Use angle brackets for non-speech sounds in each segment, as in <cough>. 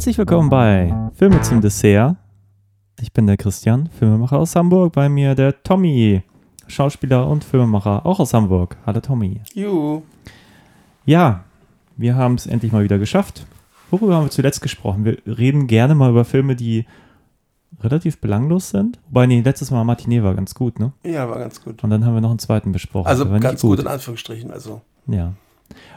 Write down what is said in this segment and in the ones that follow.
Herzlich willkommen bei Filme zum Dessert. Ich bin der Christian, Filmemacher aus Hamburg. Bei mir der Tommy, Schauspieler und Filmemacher, auch aus Hamburg. Hallo Tommy. Juhu. Ja, wir haben es endlich mal wieder geschafft. Worüber haben wir zuletzt gesprochen? Wir reden gerne mal über Filme, die relativ belanglos sind. Wobei, nee, letztes Mal Martinet war ganz gut, ne? Ja, war ganz gut. Und dann haben wir noch einen zweiten besprochen. Also ganz gut in Anführungsstrichen. Also Ja.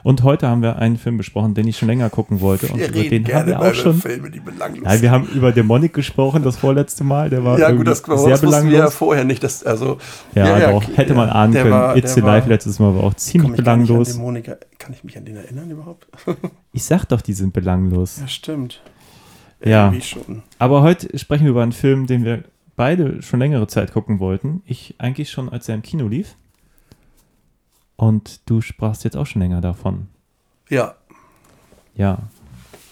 Und heute haben wir einen Film besprochen, den ich schon länger gucken wollte. Und wir über den haben wir auch schon. Filme, die belanglos Nein, wir haben über Dämonik gesprochen, das vorletzte Mal. Der war Ja gut, das, das sehr wussten wir ja belanglos. vorher nicht. Dass, also, Ja, doch, hätte man ahnen der können. war- It's Alive war- letztes Mal war auch ziemlich Komm belanglos. Dämonika. Kann ich mich an den erinnern überhaupt? <laughs> Ich sag doch, die sind belanglos. ja, stimmt. Ja. Aber heute sprechen wir über einen Film, den wir beide schon längere Zeit gucken wollten. Ich eigentlich schon, als er im Kino lief. Und du sprachst jetzt auch schon länger davon. Ja. Ja.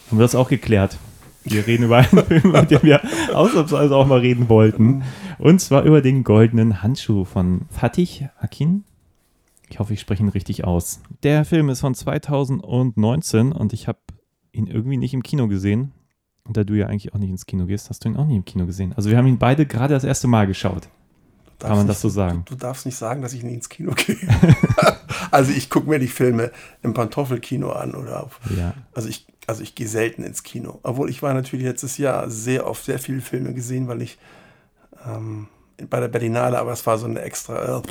Haben wir das auch geklärt? Wir reden über einen Film, über den wir <laughs> ausnahmsweise auch mal reden wollten. Und zwar über den goldenen Handschuh von Fatih Akin. Ich hoffe, ich spreche ihn richtig aus. Der Film ist von 2019 und ich habe ihn irgendwie nicht im Kino gesehen. Und da du ja eigentlich auch nicht ins Kino gehst, hast du ihn auch nicht im Kino gesehen. Also wir haben ihn beide gerade das erste Mal geschaut. Kann man darfst das so nicht- sagen? Du, du darfst nicht sagen, dass ich nie ins Kino <laughs> gehe. also ich gucke mir die Filme im Pantoffelkino an oder auf, Ja. also ich also ich gehe selten ins Kino. Obwohl ich war natürlich letztes Jahr sehr oft sehr viele Filme gesehen, weil ich ähm, bei der Berlinale, aber es war so eine extra, äh,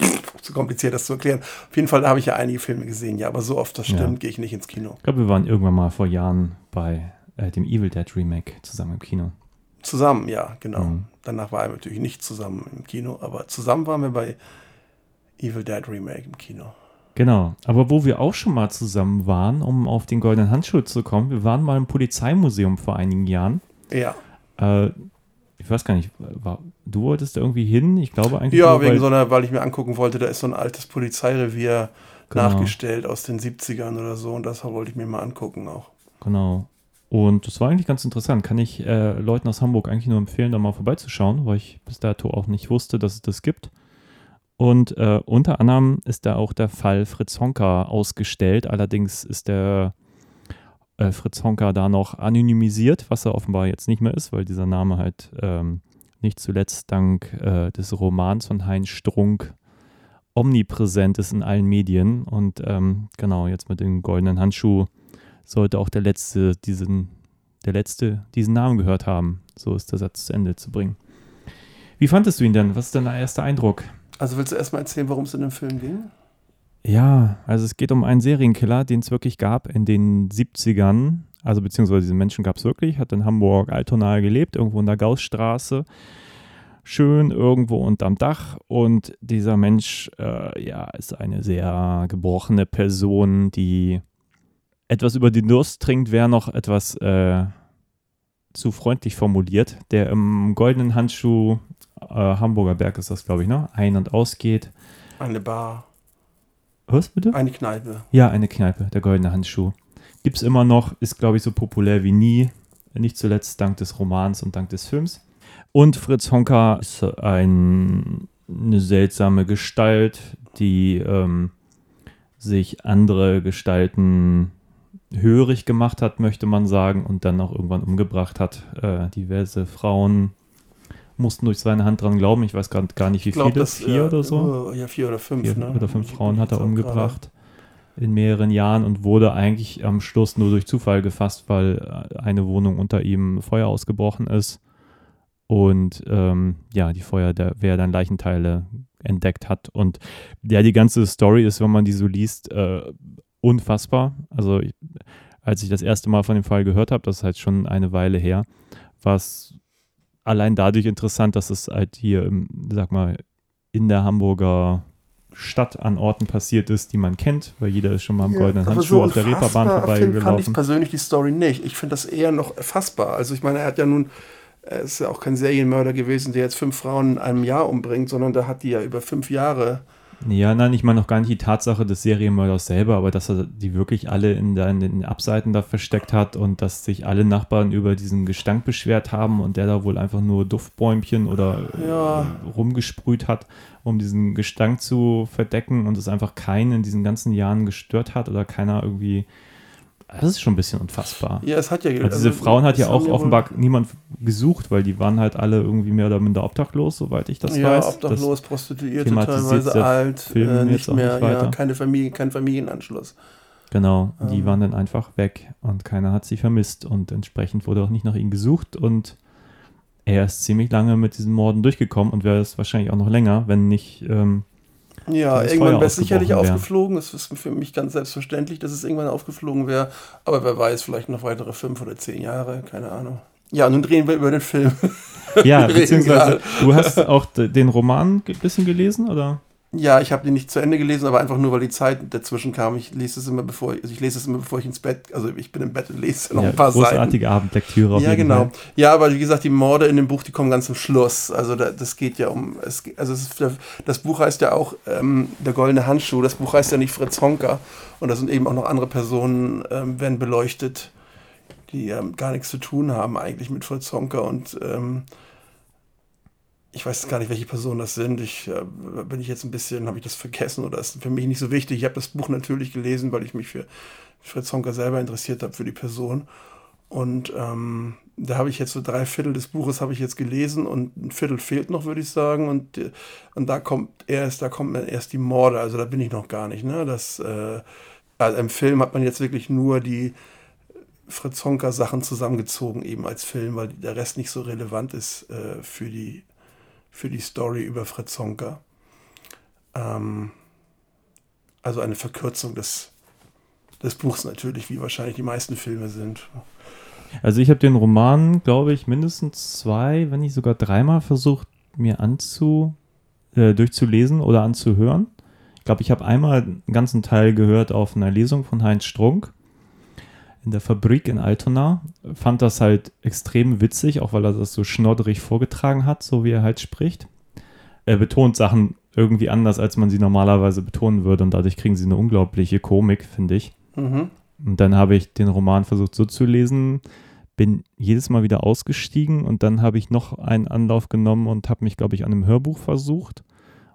zu kompliziert das zu erklären. Auf jeden Fall habe ich ja einige Filme gesehen, ja, aber so oft das Ja. stimmt, gehe ich nicht ins Kino. Ich glaube, wir waren irgendwann mal vor Jahren bei äh, dem Evil Dead Remake zusammen im Kino. Zusammen, ja, genau. Mhm. Danach waren wir natürlich nicht zusammen im Kino, aber zusammen waren wir bei Evil Dead Remake im Kino. Genau, aber wo wir auch schon mal zusammen waren, um auf den goldenen Handschuh zu kommen, wir waren mal im Polizeimuseum vor einigen Jahren. Ja, Äh, ich weiß gar nicht, war, du wolltest da irgendwie hin? Ich glaube eigentlich. ja nur, wegen weil, so einer, weil ich mir angucken wollte, da ist so ein altes Polizeirevier Genau. nachgestellt aus den 70ern oder so und das wollte ich mir mal angucken auch. Genau. Und das war eigentlich ganz interessant. Kann ich äh, Leuten aus Hamburg eigentlich nur empfehlen, da mal vorbeizuschauen, weil ich bis dato auch nicht wusste, dass es das gibt. Und äh, unter anderem ist da auch der Fall Fritz Honka ausgestellt. Allerdings ist der äh, Fritz Honka da noch anonymisiert, was er offenbar jetzt nicht mehr ist, weil dieser Name halt ähm, nicht zuletzt dank äh, des Romans von Heinz Strunk omnipräsent ist in allen Medien. Und ähm, genau, jetzt mit dem goldenen Handschuh sollte auch der Letzte diesen, der Letzte diesen Namen gehört haben. So ist der Satz zu Ende zu bringen. Wie fandest du ihn denn? Was ist dein erster Eindruck? Also willst du erstmal erzählen, worum es in dem Film ging? Ja, also es geht um einen Serienkiller, den es wirklich gab in den 70ern. Also beziehungsweise diesen Menschen gab es wirklich, hat in Hamburg Altona gelebt, irgendwo in der Gaussstraße. Schön irgendwo unterm Dach. Und dieser Mensch, äh, ja, ist eine sehr gebrochene Person, die etwas über den Durst trinkt, wäre noch etwas äh, zu freundlich formuliert, der im goldenen Handschuh, äh, Hamburger Berg ist das, glaube ich, ne? Ein- und ausgeht. Eine Bar, Was bitte? eine Kneipe. Ja, eine Kneipe, der goldene Handschuh. Gibt es immer noch, ist glaube ich so populär wie nie. Nicht zuletzt dank des Romans und dank des Films. Und Fritz Honka ist ein, eine seltsame Gestalt, die ähm, sich andere Gestalten hörig gemacht hat, möchte man sagen, und dann auch irgendwann umgebracht hat. Äh, diverse Frauen mussten durch seine Hand dran glauben. Ich weiß gar, gar nicht, wie Ich glaube, viele. das Vier äh, oder so. Ja, vier oder fünf. Vier ne? oder fünf Frauen hat er umgebracht in mehreren Jahren und wurde eigentlich am Schluss nur durch Zufall gefasst, weil äh, eine Wohnung unter ihm Feuer ausgebrochen ist und ähm, ja, die Feuerwehr dann Leichenteile entdeckt hat. Und ja, die ganze Story ist, wenn man die so liest, äh, unfassbar. Also ich, als ich das erste Mal von dem Fall gehört habe, das ist halt schon eine Weile her, war es allein dadurch interessant, dass es halt hier, im, sag mal, in der Hamburger Stadt an Orten passiert ist, die man kennt, weil jeder ist schon mal am goldenen aber Handschuh so auf der Reeperbahn Film fand ich vorbeigelaufen. persönlich die Story nicht. Ich finde das eher noch erfassbar. Also ich meine, er hat ja nun, er ist ja auch kein Serienmörder gewesen, der jetzt fünf Frauen in einem Jahr umbringt, sondern da hat die ja über fünf Jahre Ja, nein, ich meine noch gar nicht die Tatsache des Serienmörders selber, aber dass er die wirklich alle in, der, in den Abseiten da versteckt hat und dass sich alle Nachbarn über diesen Gestank beschwert haben und der da wohl einfach nur Duftbäumchen oder Ja. äh, rumgesprüht hat, um diesen Gestank zu verdecken und es einfach keinen in diesen ganzen Jahren gestört hat oder keiner irgendwie. Das ist schon ein bisschen unfassbar. Ja, es hat ja. Also diese Frauen hat ja auch haben wohl- offenbar niemand gesucht, weil die waren halt alle irgendwie mehr oder minder obdachlos, soweit ich das ja, weiß. obdachlos, Prostituierte, thematisiert teilweise alt, äh, nicht mehr, nicht ja, keine Familie, kein Familienanschluss. Genau, die Ähm. waren dann einfach weg und keiner hat sie vermisst und entsprechend wurde auch nicht nach ihnen gesucht und er ist ziemlich lange mit diesen Morden durchgekommen und wäre es wahrscheinlich auch noch länger, wenn nicht. Ähm, Ja, irgendwann wäre es sicherlich wär. aufgeflogen. Das ist für mich ganz selbstverständlich, dass es irgendwann aufgeflogen wäre. Aber wer weiß, vielleicht noch weitere fünf oder zehn Jahre, keine Ahnung. Ja, nun drehen wir über den Film. ja, <laughs> beziehungsweise du hast auch den Roman ein bisschen gelesen, oder? Ja, ich habe den nicht zu Ende gelesen, aber einfach nur, weil die Zeit dazwischen kam. Ich lese es immer, bevor ich, also ich lese es immer, bevor ich ins Bett, also ich bin im Bett und lese noch ja, ein paar Seiten. großartige Abendlektüre auf Ja, jeden genau. Fall. Ja, aber wie gesagt, die Morde in dem Buch, die kommen ganz zum Schluss. Also da, das geht ja um, es, also es ist, das Buch heißt ja auch ähm, Der goldene Handschuh. Das Buch heißt ja nicht Fritz Honka. Und da sind eben auch noch andere Personen, ähm, werden beleuchtet, die ähm, gar nichts zu tun haben eigentlich mit Fritz Honka. Und ähm, ich weiß gar nicht, welche Personen das sind. Ich äh, bin ich jetzt ein bisschen, habe ich das vergessen oder ist für mich nicht so wichtig. Ich habe das Buch natürlich gelesen, weil ich mich für Fritz Honka selber interessiert habe, für die Person. Und ähm, da habe ich jetzt so drei Viertel des Buches habe ich jetzt gelesen und ein Viertel fehlt noch, würde ich sagen. Und, äh, und da kommt erst, da kommt dann erst die Morde. Also da bin ich noch gar nicht. Ne? Das, äh, also im Film hat man jetzt wirklich nur die Fritz Honka Sachen zusammengezogen eben als Film, weil der Rest nicht so relevant ist äh, für die für die Story über Fritz Honka. Ähm, also eine Verkürzung des des Buchs natürlich, wie wahrscheinlich die meisten Filme sind. Also ich habe den Roman, glaube ich, mindestens zwei, wenn nicht sogar dreimal versucht, mir anzu, äh, durchzulesen oder anzuhören. Ich glaube, ich habe einmal einen ganzen Teil gehört auf einer Lesung von Heinz Strunk in der Fabrik in Altona. Fand das halt extrem witzig, auch weil er das so schnodderig vorgetragen hat, so wie er halt spricht. Er betont Sachen irgendwie anders, als man sie normalerweise betonen würde und dadurch kriegen sie eine unglaubliche Komik, finde ich. Mhm. Und dann habe ich den Roman versucht so zu lesen, bin jedes Mal wieder ausgestiegen und dann habe ich noch einen Anlauf genommen und habe mich, glaube ich, an einem Hörbuch versucht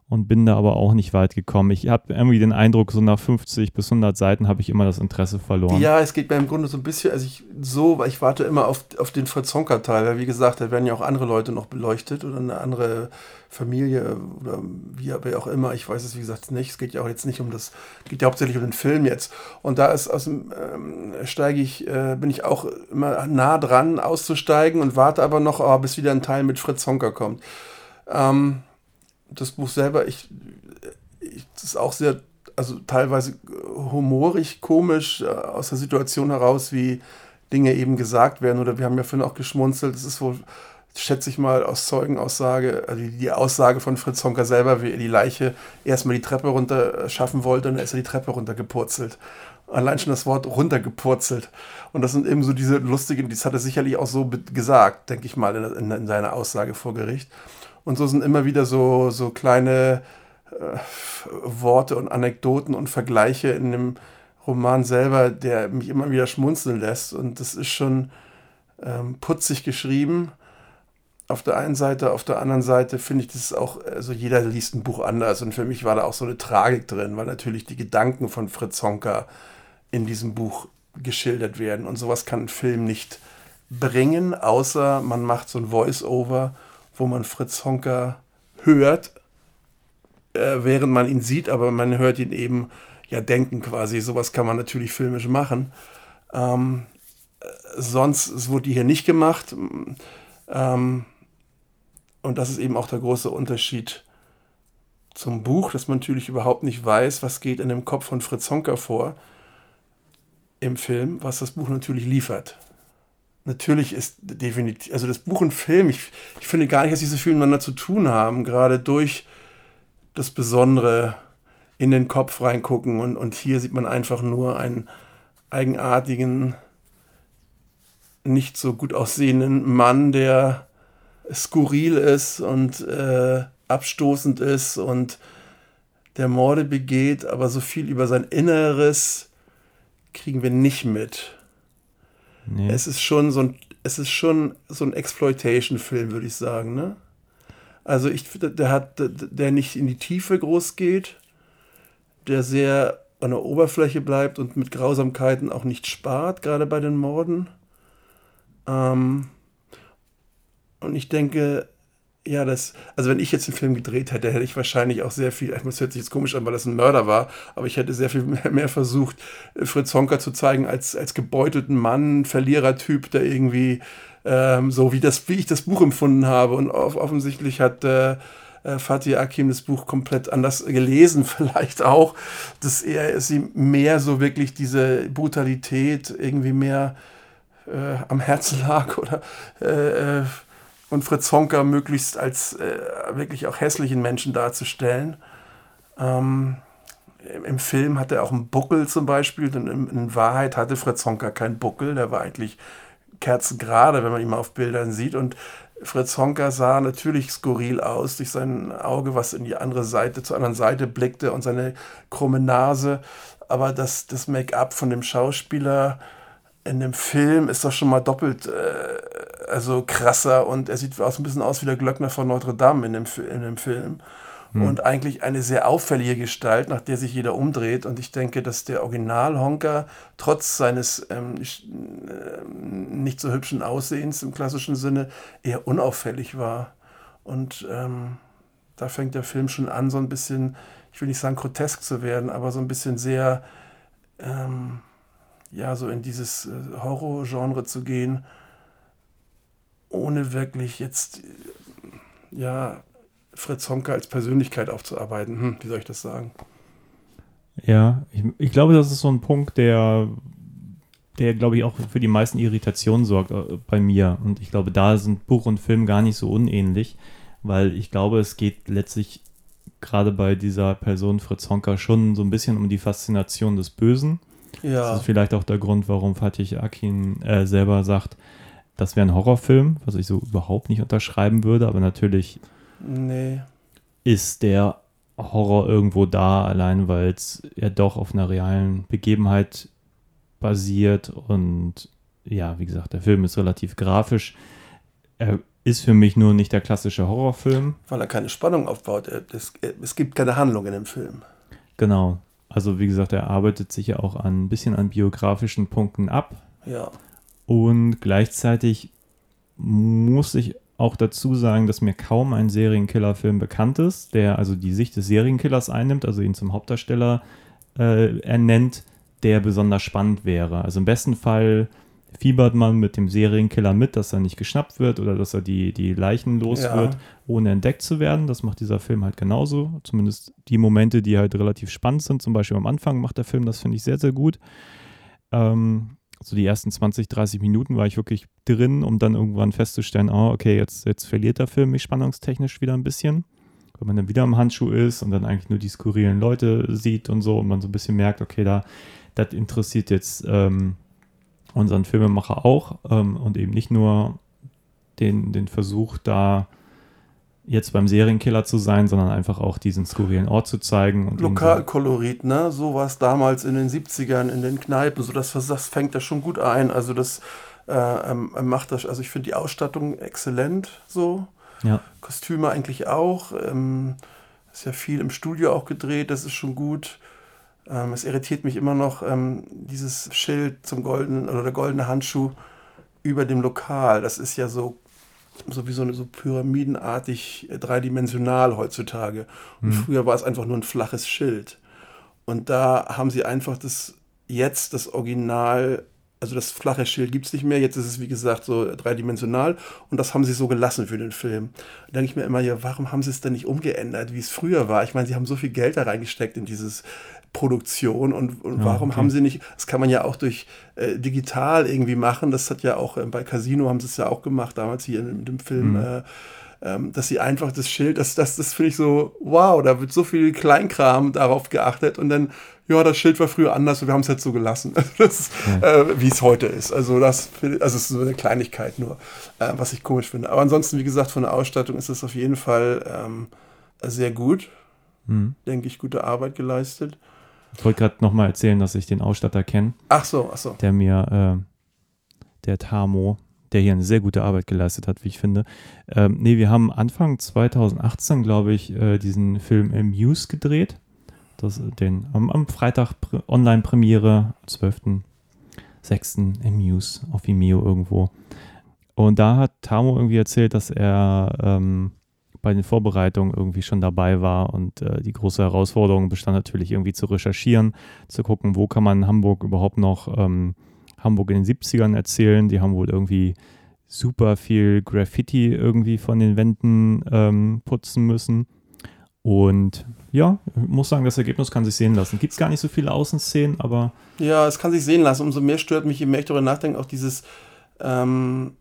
und bin da aber auch nicht weit gekommen. Ich habe irgendwie den Eindruck, so nach 50 bis 100 Seiten habe ich immer das Interesse verloren. Ja, es geht mir im Grunde so ein bisschen, also ich so, weil ich warte immer auf, auf den Fritz Honka Teil, weil wie gesagt, da werden ja auch andere Leute noch beleuchtet oder eine andere Familie oder wie wer auch immer, ich weiß es wie gesagt nicht, es geht ja auch jetzt nicht um das, geht ja hauptsächlich um den Film jetzt und da ist aus dem, ähm, steige ich, äh, bin ich auch immer nah dran auszusteigen und warte aber noch, oh, bis wieder ein Teil mit Fritz Honka kommt. Ähm, das Buch selber, ich, ich, das ist auch sehr, also teilweise humorig, komisch, äh, aus der Situation heraus, wie Dinge eben gesagt werden. Oder wir haben ja vorhin auch geschmunzelt, es ist wohl, schätze ich mal, aus Zeugenaussage, also die, Aussage von Fritz Honka selber, wie er die Leiche erstmal die Treppe runter schaffen wollte und dann ist er die Treppe runtergepurzelt. Allein schon das Wort runtergepurzelt. Und das sind eben so diese lustigen, das hat er sicherlich auch so gesagt, denke ich mal, in, in, in seiner Aussage vor Gericht. Und so sind immer wieder so, so kleine äh, Worte und Anekdoten und Vergleiche in dem Roman selber, der mich immer wieder schmunzeln lässt. Und das ist schon ähm, putzig geschrieben. Auf der einen Seite, auf der anderen Seite finde ich das auch, also jeder liest ein Buch anders. Und für mich war da auch so eine Tragik drin, weil natürlich die Gedanken von Fritz Honka in diesem Buch geschildert werden. Und sowas kann ein Film nicht bringen, außer man macht so ein Voice-Over, wo man Fritz Honka hört, äh, während man ihn sieht, aber man hört ihn eben ja denken quasi. Sowas kann man natürlich filmisch machen. Ähm, äh, sonst wurde die hier nicht gemacht. Ähm, und das ist eben auch der große Unterschied zum Buch, dass man natürlich überhaupt nicht weiß, was geht in dem Kopf von Fritz Honka vor im Film, was das Buch natürlich liefert. Natürlich ist definitiv, also das Buch und Film, ich, ich finde gar nicht, dass diese viel miteinander zu tun haben, gerade durch das Besondere in den Kopf reingucken und, und hier sieht man einfach nur einen eigenartigen, nicht so gut aussehenden Mann, der skurril ist und äh, abstoßend ist und der Morde begeht, aber so viel über sein Inneres kriegen wir nicht mit. Nee. Es ist schon so ein, es ist schon so ein Exploitation-Film, würde ich sagen, ne? Also ich, der hat, der nicht in die Tiefe groß geht, der sehr an der Oberfläche bleibt und mit Grausamkeiten auch nicht spart, gerade bei den Morden. Ähm, und ich denke, ja, das, also wenn ich jetzt einen Film gedreht hätte, hätte ich wahrscheinlich auch sehr viel, das hört sich jetzt komisch an, weil das ein Mörder war, aber ich hätte sehr viel <laughs> mehr, mehr versucht, Fritz Honka zu zeigen als, als gebeutelten Mann, Verlierertyp, der irgendwie ähm, so wie, das, wie ich das Buch empfunden habe. Und off offensichtlich hat äh, äh, Fatih Akim das Buch komplett anders gelesen, <laughs> vielleicht auch, dass er sie mehr so wirklich diese Brutalität irgendwie mehr äh, am Herzen lag oder äh, äh und Fritz Honka möglichst als äh, wirklich auch hässlichen Menschen darzustellen. Ähm, im, Film hat er auch einen Buckel zum Beispiel, und in, in, Wahrheit hatte Fritz Honka keinen Buckel, der war eigentlich kerzengerade, wenn man ihn mal auf Bildern sieht. Und Fritz Honka sah natürlich skurril aus durch sein Auge, was in die andere Seite, zur anderen Seite blickte und seine krumme Nase. Aber das, das Make-up von dem Schauspieler in dem Film ist doch schon mal doppelt äh, also krasser und er sieht aus, ein bisschen aus wie der Glöckner von Notre Dame in dem, in dem Film. Hm. Und eigentlich eine sehr auffällige Gestalt, nach der sich jeder umdreht. Und ich denke, dass der Original-Honker trotz seines ähm, äh, nicht so hübschen Aussehens im klassischen Sinne eher unauffällig war. Und ähm, da fängt der Film schon an, so ein bisschen, ich will nicht sagen grotesk zu werden, aber so ein bisschen sehr... Ähm, ja, so in dieses äh, Horror-Genre zu gehen, ohne wirklich jetzt, äh, ja, Fritz Honka als Persönlichkeit aufzuarbeiten. Hm, wie soll ich das sagen? Ja, ich, ich glaube, das ist so ein Punkt, der, der, glaube ich, auch für die meisten Irritationen sorgt äh, bei mir. Und ich glaube, da sind Buch und Film gar nicht so unähnlich, weil ich glaube, es geht letztlich gerade bei dieser Person Fritz Honka schon so ein bisschen um die Faszination des Bösen. Ja. Das ist vielleicht auch der Grund, warum Fatih Akin äh, selber sagt, das wäre ein Horrorfilm, was ich so überhaupt nicht unterschreiben würde, aber natürlich nee. ist der Horror irgendwo da, allein weil es ja doch auf einer realen Begebenheit basiert und ja, wie gesagt, der Film ist relativ grafisch. Er ist für mich nur nicht der klassische Horrorfilm. Weil er keine Spannung aufbaut. Es, es gibt keine Handlung in dem Film. Genau. Also wie gesagt, er arbeitet sich ja auch an, ein bisschen an biografischen Punkten ab. Ja. Und gleichzeitig muss ich auch dazu sagen, dass mir kaum ein Serienkiller-Film bekannt ist, der also die Sicht des Serienkillers einnimmt, also ihn zum Hauptdarsteller äh, ernennt, der besonders spannend wäre. Also im besten Fall fiebert man mit dem Serienkiller mit, dass er nicht geschnappt wird oder dass er die, die Leichen los ja. wird, ohne entdeckt zu werden. Das macht dieser Film halt genauso. Zumindest die Momente, die halt relativ spannend sind. Zum Beispiel am Anfang macht der Film das, finde ich, sehr, sehr gut. Ähm, so die ersten 20, 30 Minuten war ich wirklich drin, um dann irgendwann festzustellen, oh, okay, jetzt, jetzt verliert der Film mich spannungstechnisch wieder ein bisschen. Wenn man dann wieder am Handschuh ist und dann eigentlich nur die skurrilen Leute sieht und so und man so ein bisschen merkt, okay, da, das interessiert jetzt ähm, unseren Filmemacher auch ähm, und eben nicht nur den, den Versuch, da jetzt beim Serienkiller zu sein, sondern einfach auch diesen skurrilen Ort zu zeigen. Und Lokalkolorit, ne? So war es damals in den 70ern in den Kneipen. So das, das fängt da schon gut ein. Also das äh, ähm, macht das, also ich finde die Ausstattung exzellent so. Ja. Kostüme eigentlich auch. Ähm, ist ja viel im Studio auch gedreht, das ist schon gut. Ähm, es irritiert mich immer noch ähm, dieses Schild zum goldenen oder der goldene Handschuh über dem Lokal. Das ist ja so so wie so, eine, so pyramidenartig äh, dreidimensional heutzutage. Und mhm. früher war es einfach nur ein flaches Schild. Und da haben sie einfach das jetzt das Original, also das flache Schild gibt es nicht mehr. Jetzt ist es wie gesagt so dreidimensional und das haben sie so gelassen für den Film. Da denke ich mir immer, ja, warum haben sie es denn nicht umgeändert, wie es früher war? Ich meine, sie haben so viel Geld da reingesteckt in dieses Produktion und, und ja, warum okay. haben sie nicht, das kann man ja auch durch äh, digital irgendwie machen, das hat ja auch äh, bei Casino haben sie es ja auch gemacht, damals hier in, in dem Film, mhm. äh, ähm, dass sie einfach das Schild, das, das, das finde ich so, wow, da wird so viel Kleinkram darauf geachtet und dann, ja, das Schild war früher anders und wir haben es jetzt so gelassen, <laughs> das, ja. Äh, wie es heute ist. Also das, also es ist so eine Kleinigkeit nur, äh, was ich komisch finde. Aber ansonsten, wie gesagt, von der Ausstattung ist es auf jeden Fall ähm, sehr gut Mhm. denke ich, gute Arbeit geleistet. Ich wollte gerade nochmal erzählen, dass ich den Ausstatter kenne, Ach so, ach so. der mir, äh, der Tamo, der hier eine sehr gute Arbeit geleistet hat, wie ich finde. Ähm, nee, wir haben Anfang 2018, glaube ich, äh, diesen Film Muse gedreht. Das, den, am, am Freitag Pr- Online-Premiere, 12.06. Muse auf Vimeo irgendwo. Und da hat Tamo irgendwie erzählt, dass er ähm, bei den Vorbereitungen irgendwie schon dabei war und äh, die große Herausforderung bestand natürlich irgendwie zu recherchieren, zu gucken, wo kann man Hamburg überhaupt noch ähm, Hamburg in den 70ern erzählen. Die haben wohl irgendwie super viel Graffiti irgendwie von den Wänden ähm, putzen müssen. Und ja, ich muss sagen, das Ergebnis kann sich sehen lassen. Gibt es gar nicht so viele Außenszenen, aber Ja, es kann sich sehen lassen. Umso mehr stört mich, je mehr ich darüber nachdenke, auch dieses ähm,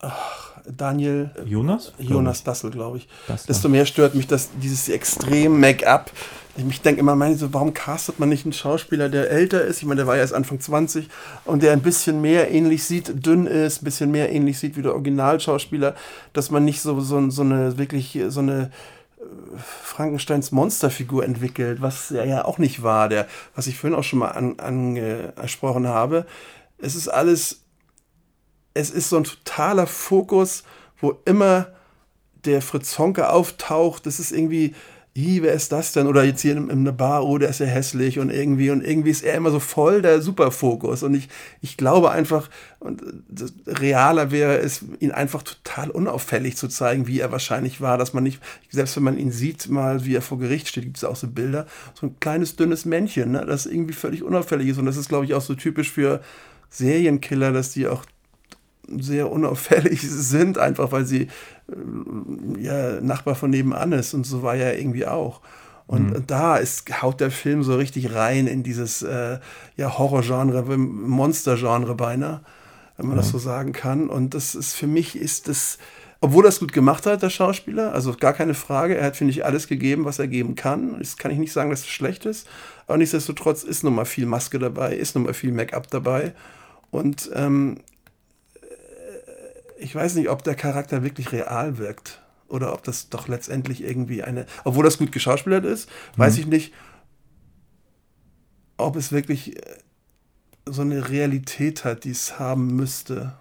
ach, Daniel Jonas? Jonas Dassel, glaube ich. Das Desto mehr stört mich das, dieses extrem Make-up. Ich denke immer, meine so, warum castet man nicht einen Schauspieler, der älter ist? Ich meine, der war ja erst Anfang 20 und der ein bisschen mehr ähnlich sieht, dünn ist, ein bisschen mehr ähnlich sieht wie der Originalschauspieler, dass man nicht so, so, so eine wirklich so eine äh, Frankensteins Monsterfigur entwickelt, was er ja auch nicht war, der, was ich vorhin auch schon mal an, angesprochen habe. Es ist alles, es ist so ein totaler Fokus, wo immer der Fritz Honke auftaucht. Das ist irgendwie, hi, wer ist das denn? Oder jetzt hier in, in einer Bar, oh, der ist ja hässlich und irgendwie, und irgendwie ist er immer so voll der Superfokus. Und ich, ich glaube einfach, und realer wäre es, ihn einfach total unauffällig zu zeigen, wie er wahrscheinlich war, dass man nicht, selbst wenn man ihn sieht, mal wie er vor Gericht steht, gibt es auch so Bilder, so ein kleines, dünnes Männchen, ne, das irgendwie völlig unauffällig ist. Und das ist, glaube ich, auch so typisch für Serienkiller, dass die auch sehr unauffällig <laughs> sind, einfach weil sie äh, ja, Nachbar von nebenan ist und so war er irgendwie auch. Und da ist, haut der Film so richtig rein in dieses äh, ja, Horrorgenre, Monstergenre beinahe, wenn man das so sagen kann. Und das ist für mich ist das, obwohl er es gut gemacht hat, der Schauspieler, also gar keine Frage, er hat, finde ich, alles gegeben, was er geben kann. Das kann ich nicht sagen, dass es schlecht ist, aber nichtsdestotrotz ist nun mal viel Maske dabei, ist nun mal viel Make-up dabei. Und ähm, ich weiß nicht, ob der Charakter wirklich real wirkt oder ob das doch letztendlich irgendwie eine, obwohl das gut geschauspielert ist, weiß ich nicht, ob es wirklich äh, so eine Realität hat, die es haben müsste.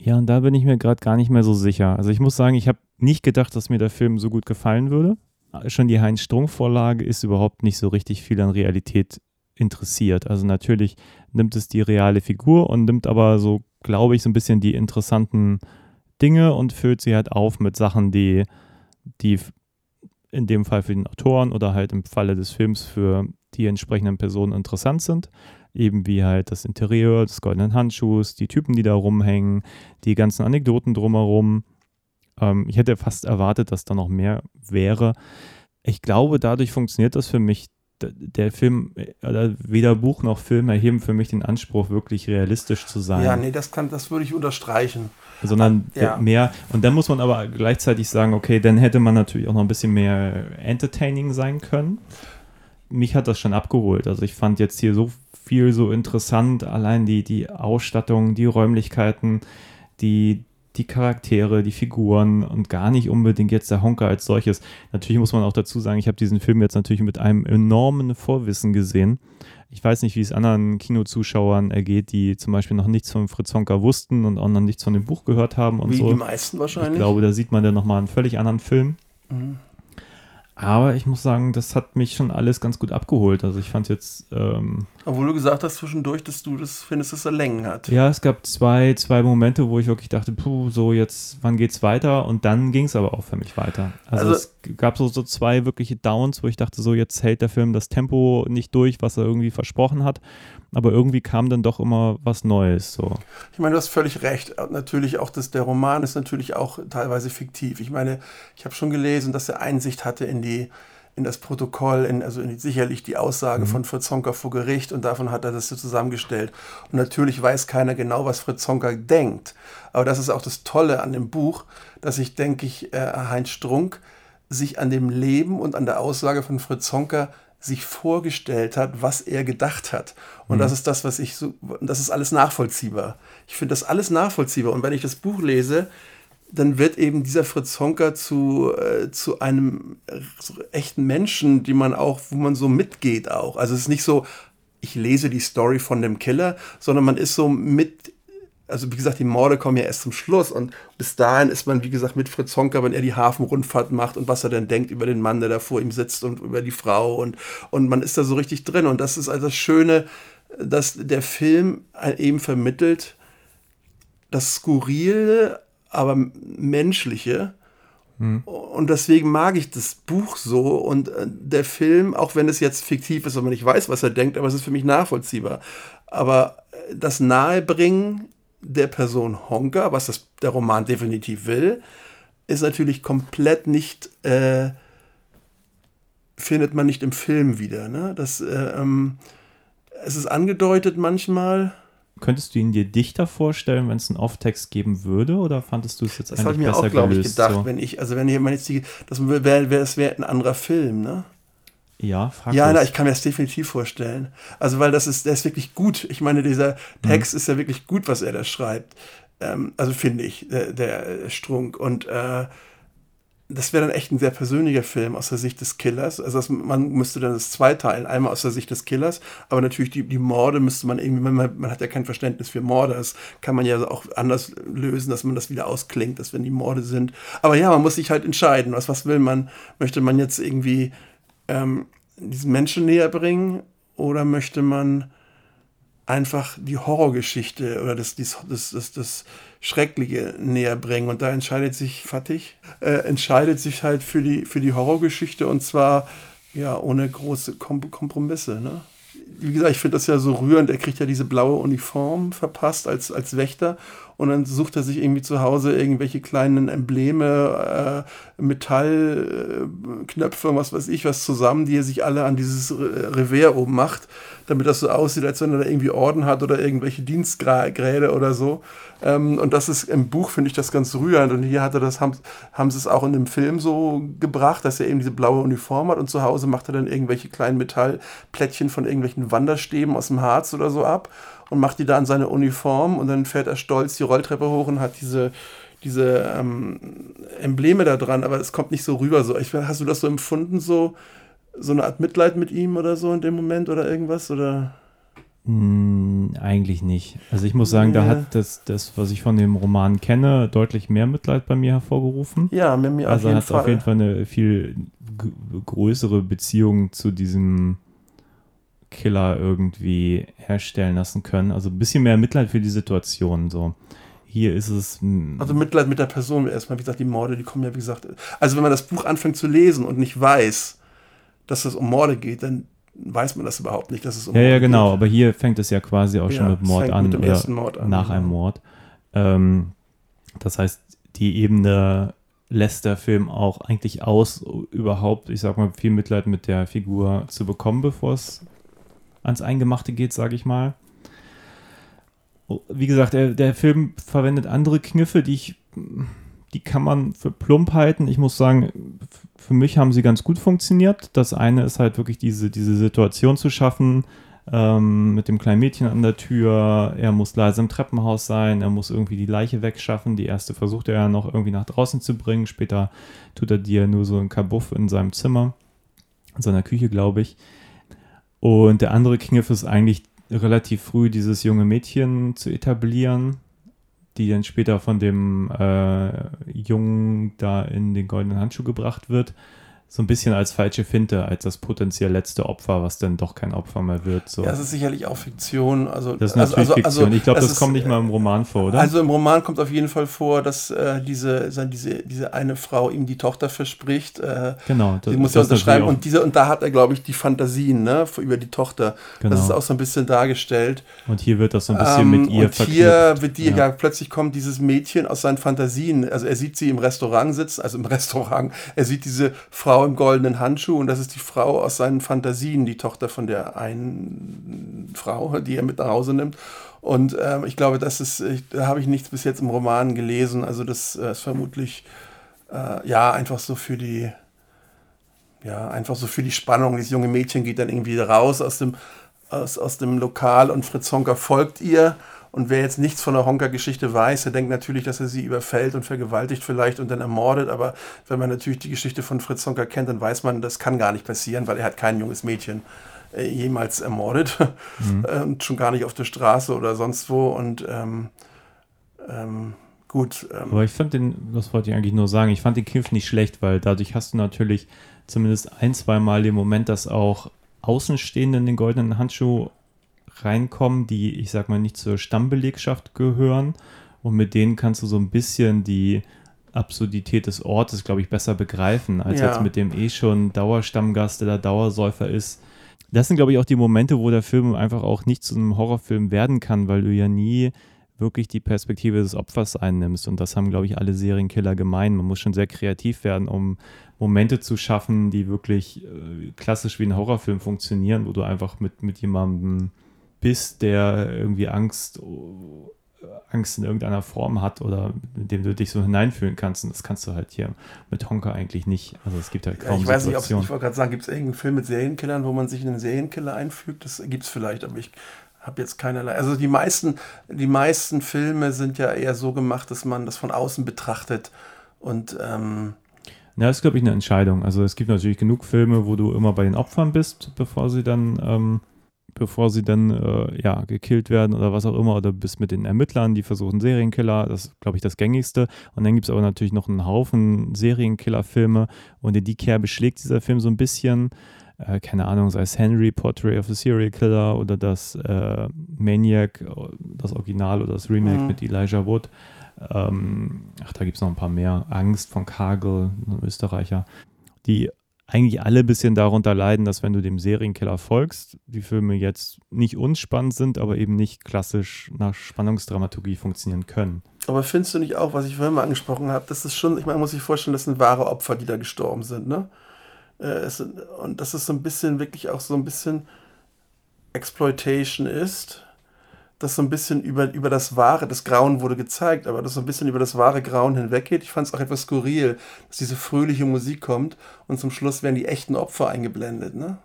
Ja, und da bin ich mir gerade gar nicht mehr so sicher. Also ich muss sagen, ich habe nicht gedacht, dass mir der Film so gut gefallen würde. Schon die Heinz-Strunk-Vorlage ist überhaupt nicht so richtig viel an Realität interessiert. Also natürlich nimmt es die reale Figur und nimmt aber so, glaube ich, so ein bisschen die interessanten Dinge und füllt sie halt auf mit Sachen, die, die in dem Fall für den Autoren oder halt im Falle des Films für die entsprechenden Personen interessant sind. Eben wie halt das Interieur des goldenen Handschuhs, die Typen, die da rumhängen, die ganzen Anekdoten drumherum. Ähm, ich hätte fast erwartet, dass da noch mehr wäre. Ich glaube, dadurch funktioniert das für mich. Der Film, äh, weder Buch noch Film erheben für mich den Anspruch, wirklich realistisch zu sein Ja, nee, das kann, das würde ich unterstreichen. sondern Ja. mehr. Und dann muss man aber gleichzeitig sagen, okay, dann hätte man natürlich auch noch ein bisschen mehr entertaining sein können. Mich hat das schon abgeholt. Also ich fand jetzt hier so viel so interessant, allein die, die Ausstattung, die Räumlichkeiten, die, die Charaktere, die Figuren und gar nicht unbedingt jetzt der Honker als solches. Natürlich muss man auch dazu sagen, ich habe diesen Film jetzt natürlich mit einem enormen Vorwissen gesehen. Ich weiß nicht, wie es anderen Kinozuschauern ergeht, die zum Beispiel noch nichts von Fritz Honka wussten und auch noch nichts von dem Buch gehört haben und Wie so. die meisten wahrscheinlich. Ich glaube, da sieht man dann nochmal einen völlig anderen Film. Mhm. Aber ich muss sagen, das hat mich schon alles ganz gut abgeholt. Also ich fand jetzt, ähm, Obwohl du gesagt hast zwischendurch, dass du das findest, dass er Längen hat. ja, es gab zwei, zwei Momente, wo ich wirklich dachte, puh, so jetzt, wann geht's weiter? Und dann ging es aber auch für mich weiter. Also, Also- es gab so, so zwei wirkliche Downs, wo ich dachte, so jetzt hält der Film das Tempo nicht durch, was er irgendwie versprochen hat. Aber irgendwie kam dann doch immer was Neues. So. Ich meine, du hast völlig recht. Natürlich auch, dass der Roman ist natürlich auch teilweise fiktiv. Ich meine, ich habe schon gelesen, dass er Einsicht hatte in die in das Protokoll, in, also in die, sicherlich die Aussage von Fritz Honka vor Gericht und davon hat er das so zusammengestellt. Und natürlich weiß keiner genau, was Fritz Honka denkt. Aber das ist auch das Tolle an dem Buch, dass ich, denke ich, äh, Heinz Strunk sich an dem Leben und an der Aussage von Fritz Honka sich vorgestellt hat, was er gedacht hat. Und das ist das, was ich so, das ist alles nachvollziehbar. Ich finde das alles nachvollziehbar. Und wenn ich das Buch lese, dann wird eben dieser Fritz Honka zu, äh, zu einem echten Menschen, die man auch, wo man so mitgeht auch. Also es ist nicht so, ich lese die Story von dem Killer, sondern man ist so mit, also wie gesagt, die Morde kommen ja erst zum Schluss und bis dahin ist man, wie gesagt, mit Fritz Honka, wenn er die Hafenrundfahrt macht und was er dann denkt über den Mann, der da vor ihm sitzt und über die Frau und, und man ist da so richtig drin und das ist also das Schöne, dass der Film eben vermittelt, das Skurrile, aber menschliche. Hm. Und deswegen mag ich das Buch so und äh, der Film, auch wenn es jetzt fiktiv ist und man nicht weiß, was er denkt, aber es ist für mich nachvollziehbar. Aber äh, das Nahebringen der Person Honka, was das, der Roman definitiv will, ist natürlich komplett nicht, äh, findet man nicht im Film wieder. Ne? Das, äh, ähm, es ist angedeutet manchmal, Könntest du ihn dir dichter vorstellen, wenn es einen Off-Text geben würde, oder fandest du es jetzt das eigentlich besser Das habe ich mir auch, glaube ich, gedacht, so? wenn ich, also wenn ich meine jetzt die, das wäre wär, wär ein anderer Film, ne? Ja, frag Ja, na, ich kann mir das definitiv vorstellen. Also, weil das ist, der ist wirklich gut. Ich meine, dieser Text mhm. ist ja wirklich gut, was er da schreibt. Ähm, also finde ich, der, der Strunk. Und äh, das wäre dann echt ein sehr persönlicher Film aus der Sicht des Killers. Also das, man müsste dann das zweiteilen, einmal aus der Sicht des Killers, aber natürlich die, die Morde müsste man irgendwie, man, man hat ja kein Verständnis für Morde, das kann man ja auch anders lösen, dass man das wieder ausklingt, dass wenn die Morde sind. Aber ja, man muss sich halt entscheiden, was, was will man? Möchte man jetzt irgendwie ähm, diesen Menschen näher bringen oder möchte man einfach die Horrorgeschichte oder das, das, das, das, Schreckliche näher bringen. Und da entscheidet sich Fatih, äh, entscheidet sich halt für die, für die Horrorgeschichte und zwar ja ohne große Kom Kompromisse. Ne? Wie gesagt, ich finde das ja so rührend. Er kriegt ja diese blaue Uniform verpasst als, als Wächter und dann sucht er sich irgendwie zu Hause irgendwelche kleinen Embleme, äh, Metallknöpfe, was weiß ich, was zusammen, die er sich alle an dieses Revers oben macht, damit das so aussieht, als wenn er da irgendwie Orden hat oder irgendwelche Dienstgräde oder so. Ähm, und das ist im Buch, finde ich das ganz rührend. Und hier hat er das, haben, haben sie es auch in dem Film so gebracht, dass er eben diese blaue Uniform hat und zu Hause macht er dann irgendwelche kleinen Metallplättchen von irgendwelchen Wanderstäben aus dem Harz oder so ab und macht die da an seine Uniform und dann fährt er stolz die Rolltreppe hoch und hat diese, diese ähm, Embleme da dran, aber es kommt nicht so rüber. So. Ich, hast du das so empfunden, so, so eine Art Mitleid mit ihm oder so in dem Moment oder irgendwas? Oder? Hm, eigentlich nicht. Also ich muss sagen, ja. da hat das, das, was ich von dem Roman kenne, deutlich mehr Mitleid bei mir hervorgerufen. Ja, mit mir also auf jeden Fall. Also hat auf jeden Fall eine viel größere Beziehung zu diesem Killer irgendwie herstellen lassen können. Also ein bisschen mehr Mitleid für die Situation. So. Hier ist es. Hm, also Mitleid mit der Person erstmal. Wie gesagt, die Morde, die kommen ja, wie gesagt. Also wenn man das Buch anfängt zu lesen und nicht weiß, dass es um Morde geht, dann weiß man das überhaupt nicht, dass es um ja, Morde Ja, genau, geht. aber hier fängt es ja quasi auch ja, schon mit Mord an. Mit dem ersten Mord an. Nach einem Mord. Ähm, das heißt, die Ebene lässt der Film auch eigentlich aus, überhaupt, ich sag mal, viel Mitleid mit der Figur zu bekommen, bevor es ans Eingemachte geht, sage ich mal. Oh, wie gesagt, der, der Film verwendet andere Kniffe, die ich, die kann man für plump halten. Ich muss sagen, für mich haben sie ganz gut funktioniert. Das eine ist halt wirklich diese, diese Situation zu schaffen, ähm, mit dem kleinen Mädchen an der Tür. Er muss leise im Treppenhaus sein, er muss irgendwie die Leiche wegschaffen. Die erste versucht er ja noch irgendwie nach draußen zu bringen. Später tut er dir nur so ein Kabuff in seinem Zimmer, in seiner Küche, glaube ich. Und der andere Kniff ist eigentlich relativ früh dieses junge Mädchen zu etablieren, die dann später von dem äh, Jungen da in den goldenen Handschuh gebracht wird so ein bisschen als falsche Finte, als das potenziell letzte Opfer, was dann doch kein Opfer mehr wird. So. Ja, das ist sicherlich auch Fiktion. Also, das ist natürlich also, also, Fiktion. Also, ich glaube, das ist, kommt nicht mal im Roman vor, oder? Also im Roman kommt auf jeden Fall vor, dass äh, diese, diese, diese eine Frau ihm die Tochter verspricht. Äh, genau. Das, die muss er unterschreiben. Und, diese, und da hat er, glaube ich, die Fantasien ne, über die Tochter. Genau. Das ist auch so ein bisschen dargestellt. Und hier wird das so ein bisschen ähm, mit ihr und verknüpft. hier wird die, ja. ja. plötzlich kommt dieses Mädchen aus seinen Fantasien. Also er sieht sie im Restaurant sitzen, also im <laughs> Restaurant. Er sieht diese Frau im goldenen Handschuh und das ist die Frau aus seinen Fantasien, die Tochter von der einen Frau, die er mit nach Hause nimmt. Und ähm, ich glaube, das ist, ich, da habe ich nichts bis jetzt im Roman gelesen. Also das äh, ist vermutlich äh, ja einfach so für die, ja, einfach so für die Spannung. Dieses junge Mädchen geht dann irgendwie raus aus dem, aus, aus dem Lokal und Fritz Honker folgt ihr Und wer jetzt nichts von der Honka-Geschichte weiß, der denkt natürlich, dass er sie überfällt und vergewaltigt vielleicht und dann ermordet. Aber wenn man natürlich die Geschichte von Fritz Honka kennt, dann weiß man, das kann gar nicht passieren, weil er hat kein junges Mädchen äh, jemals ermordet. Mhm. und <laughs> schon gar nicht auf der Straße oder sonst wo. Und ähm, ähm, gut. Ähm, Aber ich fand den, das wollte ich eigentlich nur sagen, ich fand den Kampf nicht schlecht, weil dadurch hast du natürlich zumindest ein, zwei Mal den Moment, dass auch Außenstehende in den goldenen Handschuh reinkommen, die, ich sag mal, nicht zur Stammbelegschaft gehören. Und mit denen kannst du so ein bisschen die Absurdität des Ortes, glaube ich, besser begreifen, als ja. jetzt mit dem eh schon Dauerstammgast, der Dauersäufer ist. Das sind, glaube ich, auch die Momente, wo der Film einfach auch nicht zu einem Horrorfilm werden kann, weil du ja nie wirklich die Perspektive des Opfers einnimmst. Und das haben, glaube ich, alle Serienkiller gemein. Man muss schon sehr kreativ werden, um Momente zu schaffen, die wirklich äh, klassisch wie ein Horrorfilm funktionieren, wo du einfach mit, mit jemandem bist, der irgendwie Angst, Angst in irgendeiner Form hat oder mit dem du dich so hineinfühlen kannst. Und das kannst du halt hier mit Honka eigentlich nicht. Also es gibt halt kaum ja, Ich weiß nicht, ob ich wollte gerade sagen, gibt es irgendeinen Film mit Serienkillern, wo man sich in einen Serienkiller einfügt? Das gibt es vielleicht, aber ich habe jetzt keinerlei. Also die meisten, die meisten Filme sind ja eher so gemacht, dass man das von außen betrachtet und ähm, ja, das ist, glaube ich, eine Entscheidung. Also es gibt natürlich genug Filme, wo du immer bei den Opfern bist, bevor sie dann ähm, bevor sie dann äh, ja, gekillt werden oder was auch immer, oder bis mit den Ermittlern, die versuchen Serienkiller, das ist, glaube ich, das gängigste. Und dann gibt es aber natürlich noch einen Haufen Serienkiller-Filme und in die Kerbe schlägt dieser Film so ein bisschen. Äh, keine Ahnung, sei es Henry, Portrait of a Serial Killer oder das äh, Maniac, das Original oder das Remake mhm. mit Elijah Wood. Ähm, ach, da gibt es noch ein paar mehr. Angst von Kagel, ein Österreicher. Die eigentlich alle ein bisschen darunter leiden, dass wenn du dem Serienkiller folgst, die Filme jetzt nicht unspannend sind, aber eben nicht klassisch nach Spannungsdramaturgie funktionieren können. Aber findest du nicht auch, was ich vorhin mal angesprochen habe, das ist schon, ich meine, man muss sich vorstellen, das sind wahre Opfer, die da gestorben sind, ne? Äh, und dass es so ein bisschen, wirklich auch so ein bisschen Exploitation ist das so ein bisschen über, über das wahre, das Grauen wurde gezeigt, aber das so ein bisschen über das wahre Grauen hinweggeht. Ich fand es auch etwas skurril, dass diese fröhliche Musik kommt und zum Schluss werden die echten Opfer eingeblendet, ne?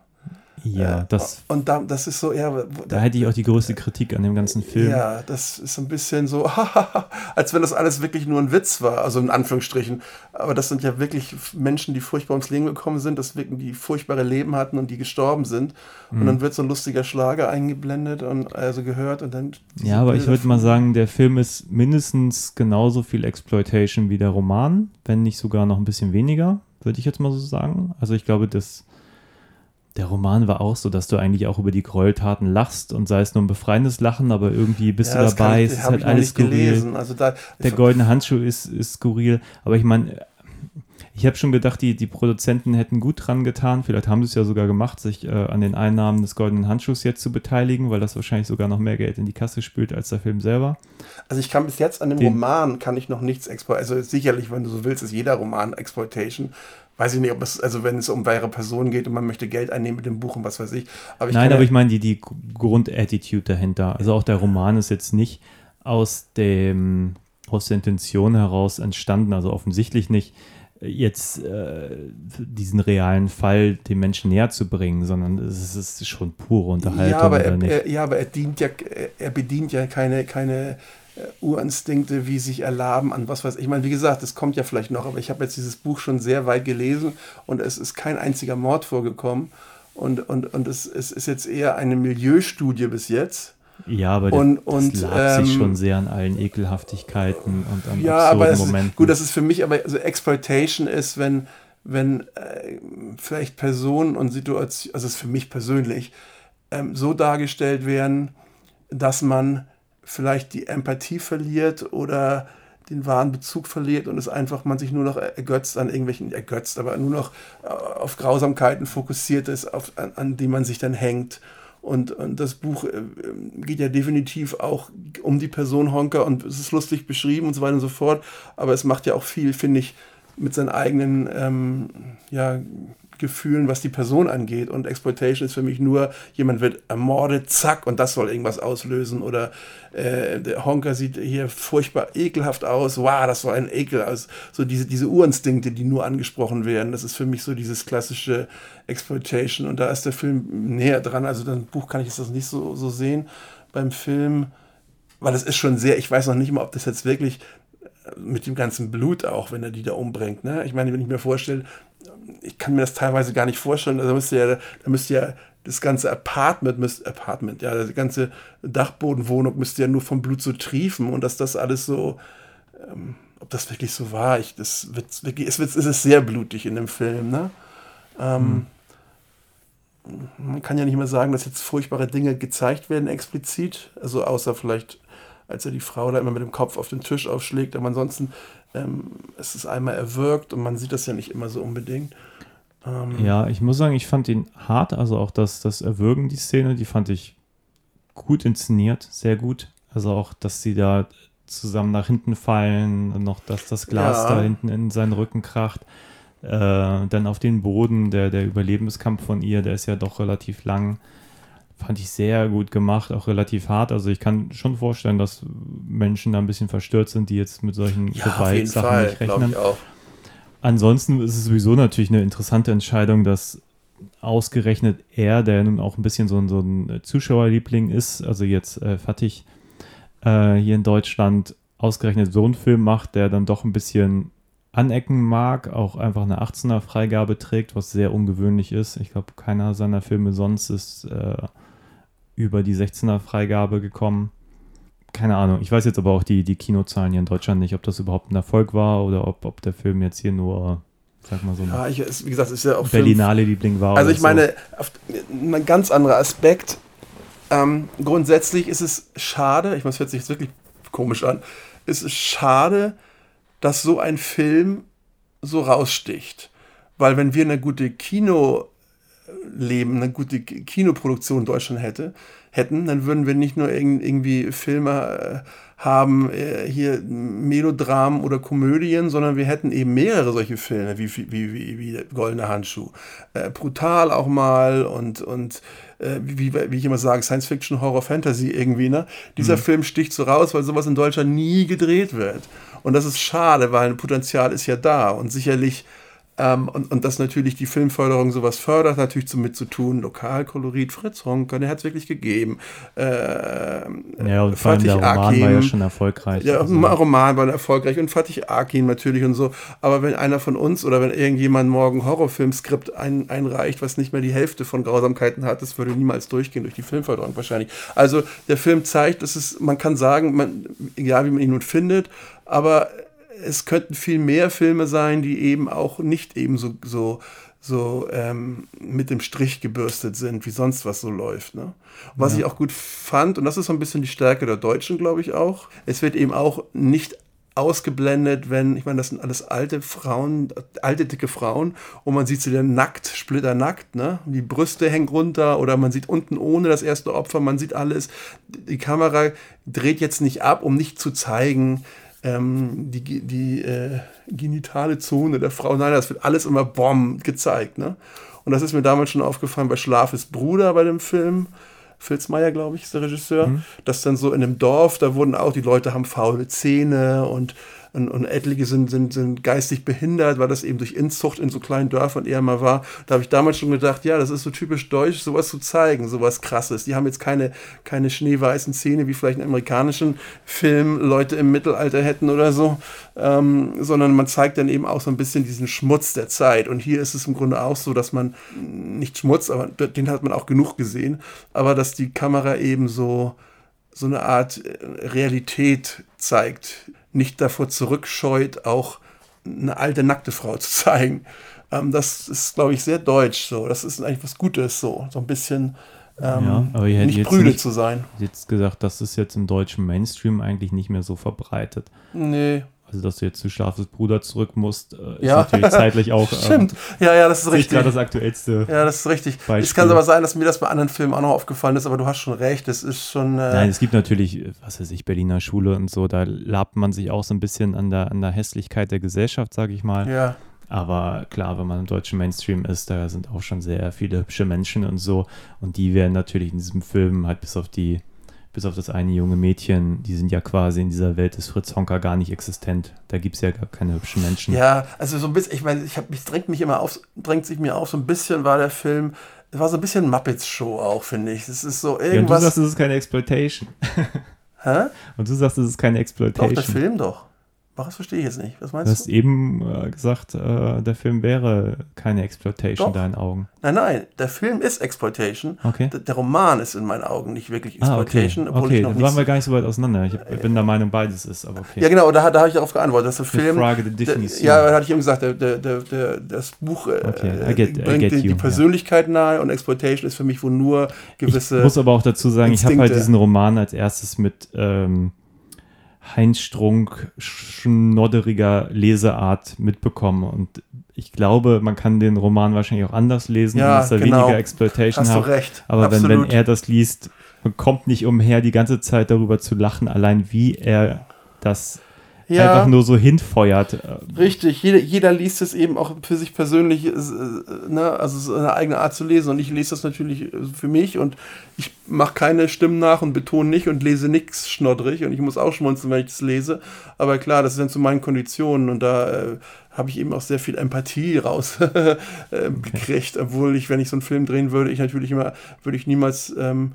Ja, äh, das. Und da, das ist so eher. Da, da hätte ich auch die größte Kritik an dem ganzen Film. Ja, das ist so ein bisschen so, <laughs> als wenn das alles wirklich nur ein Witz war, also in Anführungsstrichen. Aber das sind ja wirklich Menschen, die furchtbar ums Leben gekommen sind, das wirklich, die furchtbare Leben hatten und die gestorben sind. Mhm. Und dann wird so ein lustiger Schlager eingeblendet und also gehört und dann. Ja, aber Bilder ich würde mal sagen, der Film ist mindestens genauso viel Exploitation wie der Roman, wenn nicht sogar noch ein bisschen weniger, würde ich jetzt mal so sagen. Also ich glaube, das der Roman war auch so, dass du eigentlich auch über die Gräueltaten lachst und sei es nur ein befreiendes Lachen, aber irgendwie bist ja, du dabei, es ist halt alles skurril. Also da, der goldene Handschuh ist, ist skurril, aber ich meine, ich habe schon gedacht, die, die Produzenten hätten gut dran getan, vielleicht haben sie es ja sogar gemacht, sich äh, an den Einnahmen des goldenen Handschuhs jetzt zu beteiligen, weil das wahrscheinlich sogar noch mehr Geld in die Kasse spült als der Film selber. Also ich kann bis jetzt an dem den, Roman kann ich noch nichts exploitieren. Also sicherlich, wenn du so willst, ist jeder Roman Exploitation weiß ich nicht, ob es, also wenn es um wahre Personen geht und man möchte Geld einnehmen mit dem Buch und was weiß ich. Aber ich Nein, aber ich meine die, die Grundattitude dahinter. Also auch der Roman ist jetzt nicht aus dem, aus der Intention heraus entstanden, also offensichtlich nicht jetzt äh, diesen realen Fall den Menschen näher zu bringen, sondern es ist schon pure Unterhaltung. Ja, aber, er, er, ja, aber er, dient ja, er bedient ja keine, keine äh, Urinstinkte, wie sich erlaben an was weiß ich. Ich meine, wie gesagt, es kommt ja vielleicht noch, aber ich habe jetzt dieses Buch schon sehr weit gelesen und es ist kein einziger Mord vorgekommen. Und, und, und es, es ist jetzt eher eine Milieustudie bis jetzt. Ja, aber und, das und, lag ähm, sich schon sehr an allen Ekelhaftigkeiten und an ja, absurden aber Momenten. Ist, gut, das ist für mich aber also Exploitation ist, wenn, wenn äh, vielleicht Personen und Situationen, also es ist für mich persönlich, ähm, so dargestellt werden, dass man vielleicht die Empathie verliert oder den wahren Bezug verliert und es einfach man sich nur noch ergötzt an irgendwelchen, ergötzt, aber nur noch äh, auf Grausamkeiten fokussiert ist, auf, an, an die man sich dann hängt. Und, und das Buch äh, geht ja definitiv auch um die Person Honker und es ist lustig beschrieben und so weiter und so fort, aber es macht ja auch viel, finde ich, mit seinen eigenen ähm, ja, Gefühlen, was die Person angeht. Und Exploitation ist für mich nur, jemand wird ermordet, zack, und das soll irgendwas auslösen. Oder äh, der Honker sieht hier furchtbar ekelhaft aus, wow, das soll ein Ekel aus. So diese, diese Urinstinkte, die nur angesprochen werden, das ist für mich so dieses klassische Exploitation. Und da ist der Film näher dran. Also, das Buch kann ich das nicht so, so sehen. Beim Film weil es ist schon sehr, ich weiß noch nicht mal, ob das jetzt wirklich mit dem ganzen Blut auch, wenn er die da umbringt. Ne? Ich meine, wenn ich mir vorstelle, ich kann mir das teilweise gar nicht vorstellen, also da müsste ja, da müsste ja das ganze Apartment, müsste, Apartment, ja, die ganze Dachbodenwohnung müsste ja nur vom Blut so triefen und dass das alles so, ähm, ob das wirklich so war, ich, das wird wirklich, es, wird, es ist sehr blutig in dem Film, ne? Ähm, hm. Man kann ja nicht mehr sagen, dass jetzt furchtbare Dinge gezeigt werden explizit, also außer vielleicht, als er die Frau da immer mit dem Kopf auf den Tisch aufschlägt, aber ansonsten ähm, es ist einmal erwürgt und man sieht das ja nicht immer so unbedingt. Ähm, ja, ich muss sagen, ich fand ihn hart, also auch das, das Erwürgen, die Szene, die fand ich gut inszeniert, sehr gut. Also auch, dass sie da zusammen nach hinten fallen, noch dass das Glas ja. da hinten in seinen Rücken kracht. Äh, dann auf den Boden, der, der Überlebenskampf von ihr, der ist ja doch relativ lang. Fand ich sehr gut gemacht, auch relativ hart. Also ich kann schon vorstellen, dass Menschen da ein bisschen verstört sind, die jetzt mit solchen ja, Gewaltsachen nicht rechnen. Ansonsten ist es sowieso natürlich eine interessante Entscheidung, dass ausgerechnet er, der nun auch ein bisschen so ein, so ein Zuschauerliebling ist, also jetzt äh, Fatih äh, hier in Deutschland, ausgerechnet so einen Film macht, der dann doch ein bisschen anecken mag, auch einfach eine 18er Freigabe trägt, was sehr ungewöhnlich ist. Ich glaube, keiner seiner Filme sonst ist äh, über die 16er Freigabe gekommen keine Ahnung. Ich weiß jetzt aber auch die, die Kinozahlen hier in Deutschland nicht, ob das überhaupt ein Erfolg war oder ob, ob der Film jetzt hier nur, sag mal so, ja, ich, wie gesagt, ist ja auch Berlinale Liebling war. Also ich meine, ein ganz anderer Aspekt. Ähm, grundsätzlich ist es schade, ich muss hört sich jetzt wirklich komisch an, es ist schade, dass so ein Film so raussticht. Weil wenn wir eine gute Kino leben, eine gute Kinoproduktion in Deutschland hätte, hätten, dann würden wir nicht nur irgendwie Filme äh, haben, äh, hier Melodramen oder Komödien, sondern wir hätten eben mehrere solche Filme wie, wie, wie, wie Goldene Handschuh. Äh, brutal auch mal und, und äh, wie, wie ich immer sage, Science Fiction, Horror, Fantasy irgendwie. Ne? Dieser mhm. Film sticht so raus, weil sowas in Deutschland nie gedreht wird. Und das ist schade, weil ein Potenzial ist ja da und sicherlich ähm, und, und dass natürlich die Filmförderung sowas fördert, natürlich mit zu tun. Lokalkolorit, Fritz Honka, der hat es wirklich gegeben. Äh, ja, und allem der Roman Akin, war ja schon erfolgreich. Der also. Roman war erfolgreich und Fatih Akin natürlich und so. Aber wenn einer von uns oder wenn irgendjemand morgen Horrorfilmskript ein, einreicht, was nicht mehr die Hälfte von Grausamkeiten hat, das würde niemals durchgehen durch die Filmförderung wahrscheinlich. Also der Film zeigt, dass es, man kann sagen, man, egal wie man ihn nun findet, aber es könnten viel mehr Filme sein, die eben auch nicht eben so, so, so ähm, mit dem Strich gebürstet sind, wie sonst was so läuft. Ne? Was ja. ich auch gut fand, und das ist so ein bisschen die Stärke der Deutschen, glaube ich auch, es wird eben auch nicht ausgeblendet, wenn, ich meine, das sind alles alte Frauen, alte, dicke Frauen und man sieht sie dann nackt, splitternackt, ne? Die Brüste hängen runter oder man sieht unten ohne das erste Opfer, man sieht alles. Die Kamera dreht jetzt nicht ab, um nicht zu zeigen, ähm, die, die äh, genitale Zone der Frau. Nein, das wird alles immer bomb gezeigt. Ne? Und das ist mir damals schon aufgefallen bei Schlaf ist Bruder bei dem Film. Filzmeier, glaube ich, ist der Regisseur. Mhm. Das dann so in einem Dorf, da wurden auch die Leute haben faule Zähne und und, und etliche sind, sind, sind geistig behindert, weil das eben durch Inzucht in so kleinen Dörfern eher mal war. Da habe ich damals schon gedacht, ja, das ist so typisch deutsch, sowas zu zeigen, sowas krasses. Die haben jetzt keine, keine schneeweißen Zähne, wie vielleicht in amerikanischen Filmen Leute im Mittelalter hätten oder so, ähm, sondern man zeigt dann eben auch so ein bisschen diesen Schmutz der Zeit. Und hier ist es im Grunde auch so, dass man nicht Schmutz, aber den hat man auch genug gesehen, aber dass die Kamera eben so so eine Art Realität zeigt, nicht davor zurückscheut, auch eine alte nackte Frau zu <laughs> zeigen. Ähm, das ist, glaube ich, sehr deutsch so. Das ist eigentlich was Gutes so. So ein bisschen ähm, ja, nicht prüde nicht, zu sein. Jetzt gesagt, das ist jetzt im deutschen Mainstream eigentlich nicht mehr so verbreitet. Nee. Also, dass du jetzt zu Schlafes Bruder zurück musst, äh, ist ja. natürlich zeitlich auch. <laughs> Stimmt. Ähm, ja, ja, das ist richtig. gerade das aktuellste. Ja, das ist richtig. Beispiel. Es kann aber sein, dass mir das bei anderen Filmen auch noch aufgefallen ist, aber du hast schon recht. Es ist schon. Äh Nein, es gibt natürlich, was weiß ich, Berliner Schule und so, da labt man sich auch so ein bisschen an der, an der Hässlichkeit der Gesellschaft, sage ich mal. Ja. Aber klar, wenn man im deutschen Mainstream ist, da sind auch schon sehr viele hübsche Menschen und so. Und die werden natürlich in diesem Film halt bis auf die bis auf das eine junge Mädchen, die sind ja quasi in dieser Welt des Fritz Honka gar nicht existent. Da gibt es ja gar keine hübschen Menschen. Ja, also so ein bisschen, ich meine, ich habe mich drängt mich immer auf, drängt sich mir auf, so ein bisschen war der Film, es war so ein bisschen Muppets Show auch, finde ich. Es ist so irgendwas. Ja, und du sagst, es ist keine Exploitation. Hä? Und du sagst, es ist keine Doch, Exploitation. der Film doch. Was verstehe ich jetzt nicht? Was Du meinst hast du? eben äh, gesagt, äh, der Film wäre keine Exploitation in deinen Augen. Nein, nein, der Film ist Exploitation. Okay. Der, der Roman ist in meinen Augen nicht wirklich Ah, okay. Exploitation, obwohl Okay, ich noch dann waren wir gar nicht so weit auseinander. Ich hab- bin der Meinung, beides ist, aber okay. ja, genau, da, da habe ich darauf geantwortet, dass der Film. Frage der der, Definition. ja, da hatte ich eben gesagt, der, der, der, der, das Buch äh, Okay, get- bringt die, you, die ja. Persönlichkeit nahe und Exploitation ist für mich, wo nur gewisse. Ich muss aber auch dazu sagen, ich habe halt Instinkte. diesen Roman als erstes mit ähm, Heinz Strunk schnodderiger Leseart mitbekommen und ich glaube, man kann den Roman wahrscheinlich auch anders lesen, Ja, dass er genau. weniger Exploitation Hast du hat. recht. Aber wenn, wenn er das liest, man kommt nicht umher, die ganze Zeit darüber zu lachen, allein wie er das ja, einfach nur so hinfeuert. Richtig, jeder, jeder liest es eben auch für sich persönlich, äh, ne, also es ist eine eigene Art zu lesen. Und ich lese das natürlich äh, für mich und ich mache keine Stimmen nach und betone nicht und lese nichts schnoddrig. Und ich muss auch schmunzeln, wenn ich das lese, aber klar, das dann zu meinen Konditionen und da äh, habe ich eben auch sehr viel Empathie raus <laughs> äh, gekriegt, obwohl ich, wenn ich so einen Film drehen würde, ich natürlich immer, würde ich niemals, ähm,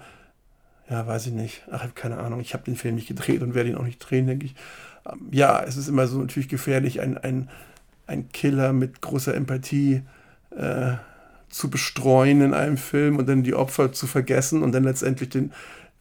ja, weiß ich nicht, ach, ich habe keine Ahnung, ich habe den Film nicht gedreht und werde ihn auch nicht drehen, denke ich. Ja, es ist immer so natürlich gefährlich, ein, ein, ein Killer mit großer Empathie äh, zu bestreuen in einem Film und dann die Opfer zu vergessen und dann letztendlich den,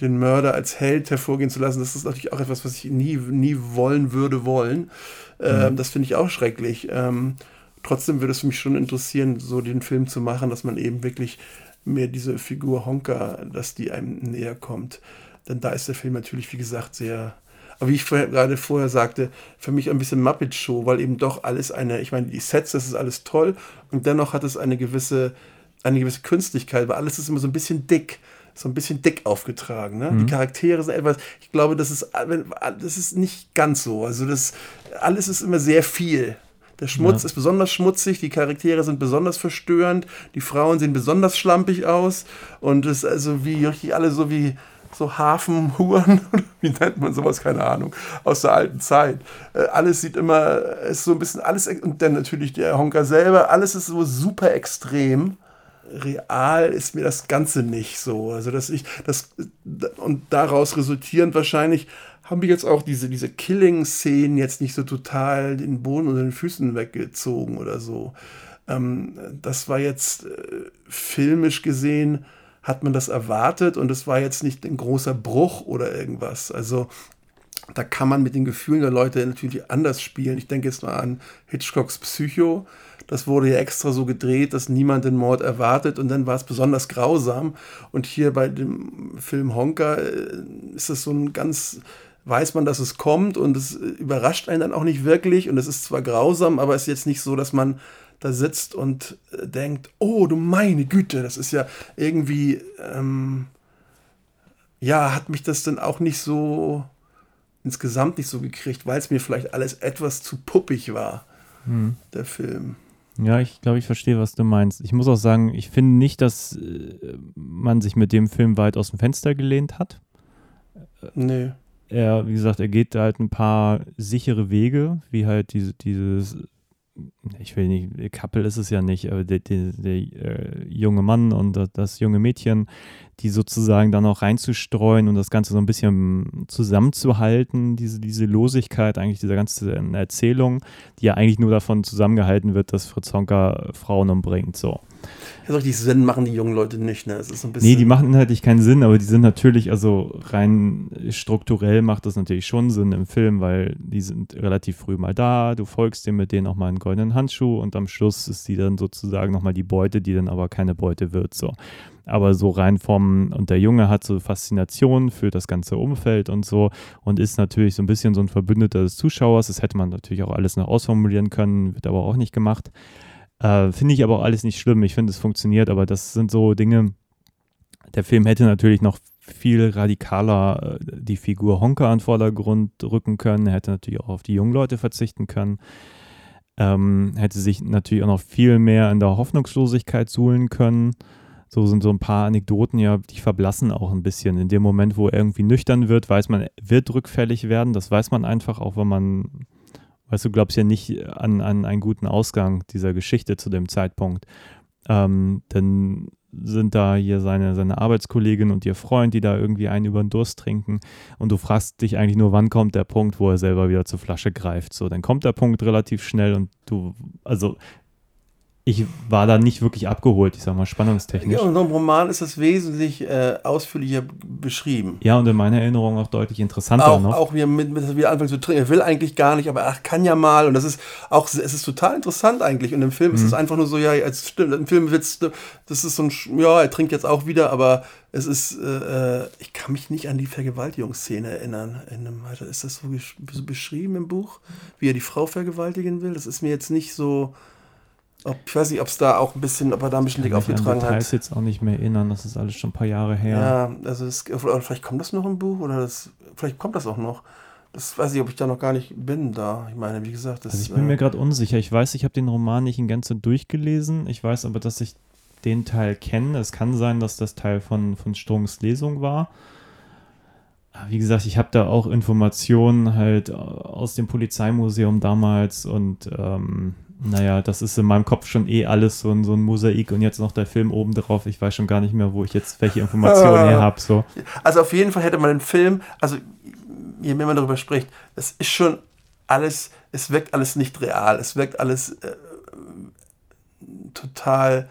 den Mörder als Held hervorgehen zu lassen. Das ist natürlich auch etwas, was ich nie, nie wollen würde wollen. Ähm, Das finde ich auch schrecklich. Ähm, trotzdem würde es mich schon interessieren, so den Film zu machen, dass man eben wirklich mehr diese Figur Honka, dass die einem näher kommt. Denn da ist der Film natürlich, wie gesagt, sehr aber wie ich vorher, gerade vorher sagte, für mich ein bisschen Muppet Show, weil eben doch alles eine, ich meine, die Sets, das ist alles toll und dennoch hat es eine gewisse, eine gewisse Künstlichkeit, weil alles ist immer so ein bisschen dick, so ein bisschen dick aufgetragen. Ne? Die Charaktere sind etwas, ich glaube, das ist, das ist nicht ganz so. Also das, alles ist immer sehr viel. Der Schmutz ist besonders schmutzig, die Charaktere sind besonders verstörend, die Frauen sehen besonders schlampig aus und es ist also wie richtig alle so wie so Hafenhuren, <laughs> wie nennt man sowas, keine Ahnung, aus der alten Zeit. Äh, Alles sieht immer, ist so ein bisschen, alles, und dann natürlich der Honker selber, alles ist so super extrem. Real ist mir das Ganze nicht so. Also, dass ich, das, und daraus resultierend wahrscheinlich haben wir jetzt auch diese, diese Killing-Szenen jetzt nicht so total den Boden unter den Füßen weggezogen oder so. Ähm, das war jetzt äh, filmisch gesehen, hat man das erwartet und es war jetzt nicht ein großer Bruch oder irgendwas. Also da kann man mit den Gefühlen der Leute natürlich anders spielen. Ich denke jetzt mal an Hitchcocks Psycho. Das wurde ja extra so gedreht, dass niemand den Mord erwartet und dann war es besonders grausam. Und hier bei dem Film Honka äh, ist es so ein ganz, weiß man, dass es kommt und es überrascht einen dann auch nicht wirklich und es ist zwar grausam, aber es ist jetzt nicht so, dass man da sitzt und äh, denkt, oh du meine Güte, das ist ja irgendwie, ähm, ja, hat mich das dann auch nicht so insgesamt nicht so gekriegt, weil es mir vielleicht alles etwas zu puppig war, der Film. Ja, ich glaube, ich verstehe, was du meinst. Ich muss auch sagen, ich finde nicht, dass äh, man sich mit dem Film weit aus dem Fenster gelehnt hat. Nee. Er, wie gesagt, er geht halt ein paar sichere Wege, wie halt diese, dieses, ich will nicht, Couple ist es ja nicht, aber der, der, der äh, junge Mann und das junge Mädchen, die sozusagen dann auch reinzustreuen und das Ganze so ein bisschen zusammenzuhalten, diese, diese Losigkeit eigentlich dieser ganzen Erzählung, die ja eigentlich nur davon zusammengehalten wird, dass Fritz Honka Frauen umbringt, so. Ja, so richtig Sinn machen die jungen Leute nicht, ne? Es ist so ein bisschen. Nee, die machen inhaltlich keinen Sinn, aber die sind natürlich, also rein strukturell macht das natürlich schon Sinn im Film, weil die sind relativ früh mal da, du folgst dir mit denen auch mal einen goldenen Handschuh und am Schluss ist sie dann sozusagen nochmal die Beute, die dann aber keine Beute wird, so. Aber so rein vom, und der Junge hat so Faszination für das ganze Umfeld und so und ist natürlich so ein bisschen so ein Verbündeter des Zuschauers. Das hätte man natürlich auch alles noch ausformulieren können, wird aber auch nicht gemacht. Äh, finde ich aber auch alles nicht schlimm. Ich finde, es funktioniert, aber das sind so Dinge. Der Film hätte natürlich noch viel radikaler äh, die Figur Honka an Vordergrund rücken können. Hätte natürlich auch auf die jungen Leute verzichten können. Ähm, hätte sich natürlich auch noch viel mehr in der Hoffnungslosigkeit suhlen können. So sind so ein paar Anekdoten ja, die verblassen auch ein bisschen. In dem Moment, wo er irgendwie nüchtern wird, weiß man, wird rückfällig werden. Das weiß man einfach, auch wenn man Weißt du, glaubst ja nicht an, an einen guten Ausgang dieser Geschichte zu dem Zeitpunkt. Ähm, dann sind da hier seine, seine Arbeitskollegin und ihr Freund, die da irgendwie einen über den Durst trinken. Und du fragst dich eigentlich nur, wann kommt der Punkt, wo er selber wieder zur Flasche greift. So, dann kommt der Punkt relativ schnell und du, also ich war da nicht wirklich abgeholt, ich sag mal, spannungstechnisch. Ja, und im Roman ist das wesentlich äh, ausführlicher beschrieben. Ja, und in meiner Erinnerung auch deutlich interessanter Auch, noch. auch wie er mit, mit, wie er anfängt zu trinken. Er will eigentlich gar nicht, aber ach, kann ja mal. Und das ist auch, es ist total interessant eigentlich. Und im Film ist es Mhm. einfach nur so, ja, es stimmt, im Film wird's, das ist so ein, ja, er trinkt jetzt auch wieder, aber es ist, äh, ich kann mich nicht an die Vergewaltigungsszene erinnern. In einem, ist das so, so beschrieben im Buch, wie er die Frau vergewaltigen will? Das ist mir jetzt nicht so, ob, ich weiß nicht, ob es da auch ein bisschen, ob er da ein bisschen Ich dick kann aufgetragen hat. jetzt auch nicht mehr erinnern, das ist alles schon ein paar Jahre her. Ja, also es, vielleicht kommt das noch im Buch oder das, vielleicht kommt das auch noch. Das weiß ich, ob ich da noch gar nicht bin da. Ich meine, wie gesagt, das Also ich bin äh, mir gerade unsicher. Ich weiß, ich habe den Roman nicht in Gänze durchgelesen. Ich weiß aber, dass ich den Teil kenne. Es kann sein, dass das Teil von, von Strungs Lesung war. Aber Wie gesagt, ich habe da auch Informationen halt aus dem Polizeimuseum damals und ähm, naja, das ist in meinem Kopf schon eh alles so ein, so ein Mosaik und jetzt noch der Film oben drauf. Ich weiß schon gar nicht mehr, wo ich jetzt welche Informationen <laughs> her habe. So. Also auf jeden Fall hätte man den Film, also je mehr man darüber spricht, es ist schon alles, es wirkt alles nicht real, es wirkt alles äh, total,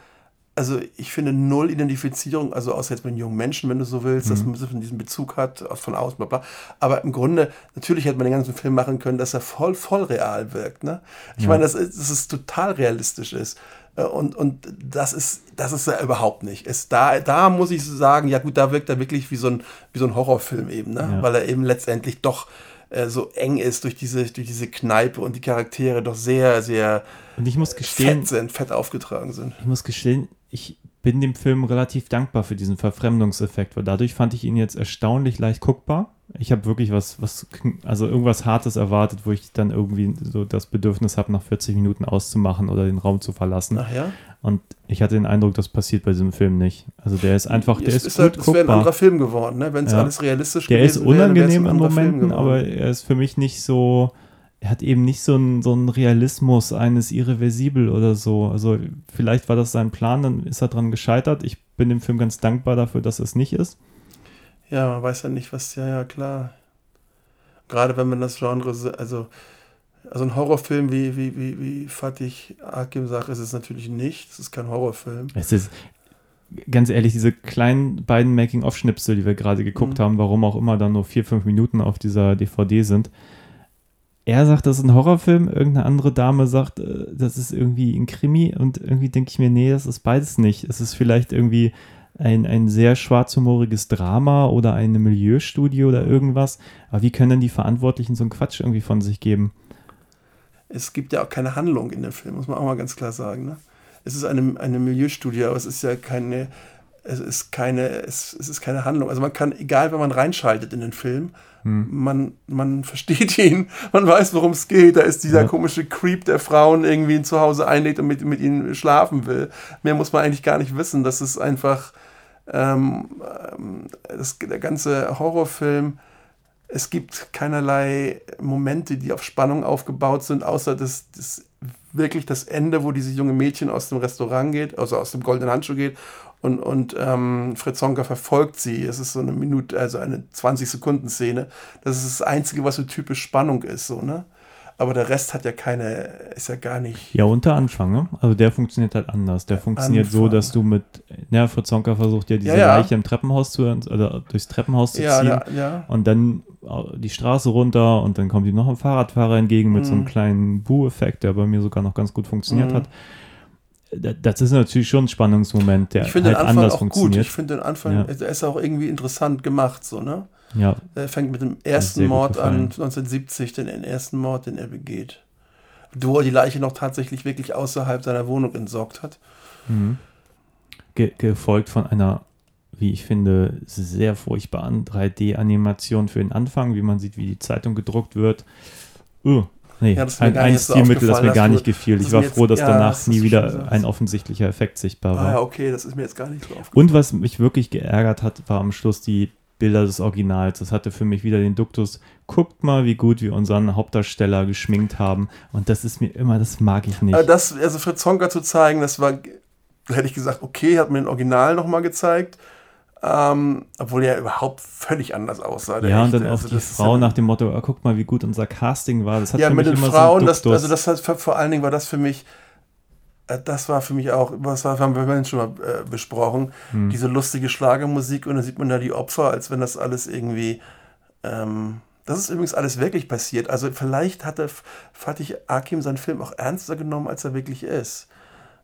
also ich finde null Identifizierung, also außer jetzt mit einem jungen Menschen, wenn du so willst, dass man so von diesem Bezug hat, von außen, bla bla. Aber im Grunde, natürlich hätte man den ganzen Film machen können, dass er voll, voll real wirkt. Ne? Ich meine, dass, es- dass es total realistisch ist. Äh, Und, und das ist, das ist er überhaupt nicht. Es, da, da muss ich sagen, ja gut, da wirkt er wirklich wie so ein, wie so ein Horrorfilm eben, ne? Ja. weil er eben letztendlich doch äh, so eng ist durch diese, durch diese Kneipe und die Charaktere doch sehr, sehr Und ich muss gestehen, fett sind, fett aufgetragen sind. Ich muss gestehen, ich bin dem Film relativ dankbar für diesen Verfremdungseffekt, weil dadurch fand ich ihn jetzt erstaunlich leicht guckbar. Ich habe wirklich was, was, also irgendwas Hartes erwartet, wo ich dann irgendwie so das Bedürfnis habe, nach 40 Minuten auszumachen oder den Raum zu verlassen. Ach ja? Und ich hatte den Eindruck, das passiert bei diesem Film nicht. Also der ist einfach, der es ist, ist gut halt, es wäre ein anderer Film geworden, ne? wenn es Ja. alles realistisch Der ist gewesen wäre, wär's unangenehm ein in Momenten, aber er ist für mich nicht so, er hat eben nicht so einen so einen Realismus eines Irreversibel oder so. Also vielleicht war das sein Plan, dann ist er dran gescheitert. Ich bin dem Film ganz dankbar dafür, dass es nicht ist. Ja, man weiß ja nicht, was, ja, ja, klar. Gerade wenn man das Genre, also, also ein Horrorfilm, wie, wie, wie, wie Fatih Akim sagt, ist es natürlich nicht. Es ist kein Horrorfilm. Es ist, ganz ehrlich, diese kleinen beiden Making-of-Schnipsel, die wir gerade geguckt Mhm. haben, warum auch immer dann nur vier, fünf Minuten auf dieser DVD sind. Er sagt, das ist ein Horrorfilm, irgendeine andere Dame sagt, äh, das ist irgendwie ein Krimi und irgendwie denke ich mir, nee, das ist beides nicht. Es ist vielleicht irgendwie ein, ein sehr schwarzhumoriges Drama oder eine Milieustudie oder irgendwas. Aber wie können denn die Verantwortlichen so einen Quatsch irgendwie von sich geben? Es gibt ja auch keine Handlung in dem Film, muss man auch mal ganz klar sagen. Ne? Es ist eine, eine Milieustudie, aber es ist ja keine, es ist keine, es, es ist keine Handlung. Also man kann, egal wenn man reinschaltet in den Film, man, man <laughs> versteht ihn, man weiß, worum es geht. Da ist dieser Ja. komische Creep, der Frauen irgendwie zu Hause einlegt und mit, mit ihnen schlafen will. Mehr muss man eigentlich gar nicht wissen. Das ist einfach ähm, ähm, das, der ganze Horrorfilm. Es gibt keinerlei Momente, die auf Spannung aufgebaut sind, außer das, das wirklich das Ende, wo dieses junge Mädchen aus dem Restaurant geht, also aus dem goldenen Handschuh geht und, und ähm, Fritz Honka verfolgt sie. Es ist so eine Minute, also eine 20-Sekunden-Szene. Das ist das Einzige, was so typisch Spannung ist, so, ne? Aber der Rest hat ja keine, ist ja gar nicht. Ja, unter Anfang, ne? Also der funktioniert halt anders. Der funktioniert so, Anfang. dass du mit, ja, Fritz Zonka versucht ja diese Ja, ja. Leiche im Treppenhaus zu, oder durchs Treppenhaus zu Ja, ziehen. ja, ja. Und dann äh, die Straße runter und dann kommt ihm noch ein Fahrradfahrer entgegen mit so einem Mhm. kleinen Bu-Effekt, der bei mir sogar noch ganz gut funktioniert Mhm. hat. Da- Das ist natürlich schon ein Spannungsmoment, der Ich finde halt den Anfang auch gut. Ich finde den Anfang, Ja. er ist auch irgendwie interessant gemacht, so, ne? ja, Er fängt mit dem ersten Mord an, gefallen. 1970, den ersten Mord, den er begeht. Wo er die Leiche noch tatsächlich wirklich außerhalb seiner Wohnung entsorgt hat. Mhm. Ge gefolgt von einer, wie ich finde, sehr furchtbaren 3D-Animation für den Anfang, wie man sieht, wie die Zeitung gedruckt wird. Uh, nee, Ja, ein, ein Stilmittel, das mir gar nicht gefiel. Ich war froh, dass ja, danach das nie wieder so. ein offensichtlicher Effekt sichtbar Ah war. ja, okay, das ist mir jetzt gar nicht so aufgefallen. Und was mich wirklich geärgert hat, war am Schluss die Bilder des Originals. Das hatte für mich wieder den Duktus, guckt mal, wie gut wir unseren Hauptdarsteller geschminkt haben. Und das ist mir immer, das mag ich nicht. Aber das, also Fritz Honka zu zeigen, das war, Da hätte ich gesagt, okay, hat mir den Original nochmal gezeigt. Ähm, obwohl er überhaupt völlig anders aussah. Ja, und dann auch Also die Frau ja- nach dem Motto, ah, guck mal, wie gut unser Casting war. Das hat ja, für mit mich den immer Frauen, so das, also das hat vor, allen Dingen war das für mich, äh, das war für mich auch, was war- haben wir schon mal äh, besprochen, Hm. diese lustige Schlagermusik und dann sieht man da die Opfer, als wenn das alles irgendwie, ähm, das ist übrigens alles wirklich passiert. Also vielleicht hatte Fatih Akim seinen Film auch ernster genommen, als er wirklich ist.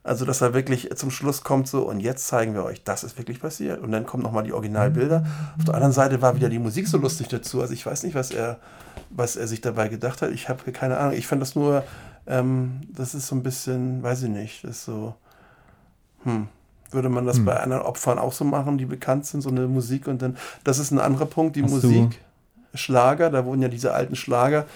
Also, dass er wirklich zum Schluss kommt so, und jetzt zeigen wir euch, das ist wirklich passiert. Und dann kommen nochmal die Originalbilder. Auf der anderen Seite war wieder die Musik so lustig dazu. Also ich weiß nicht, was er, was er sich dabei gedacht hat. Ich habe keine Ahnung. Ich fand das nur, ähm, das ist so ein bisschen, weiß ich nicht, das ist so, hm, würde man das bei anderen Opfern auch so machen, die bekannt sind, so eine Musik und dann, das ist ein anderer Punkt, die Hast Musik. Schlager, da wurden ja diese alten Schlager,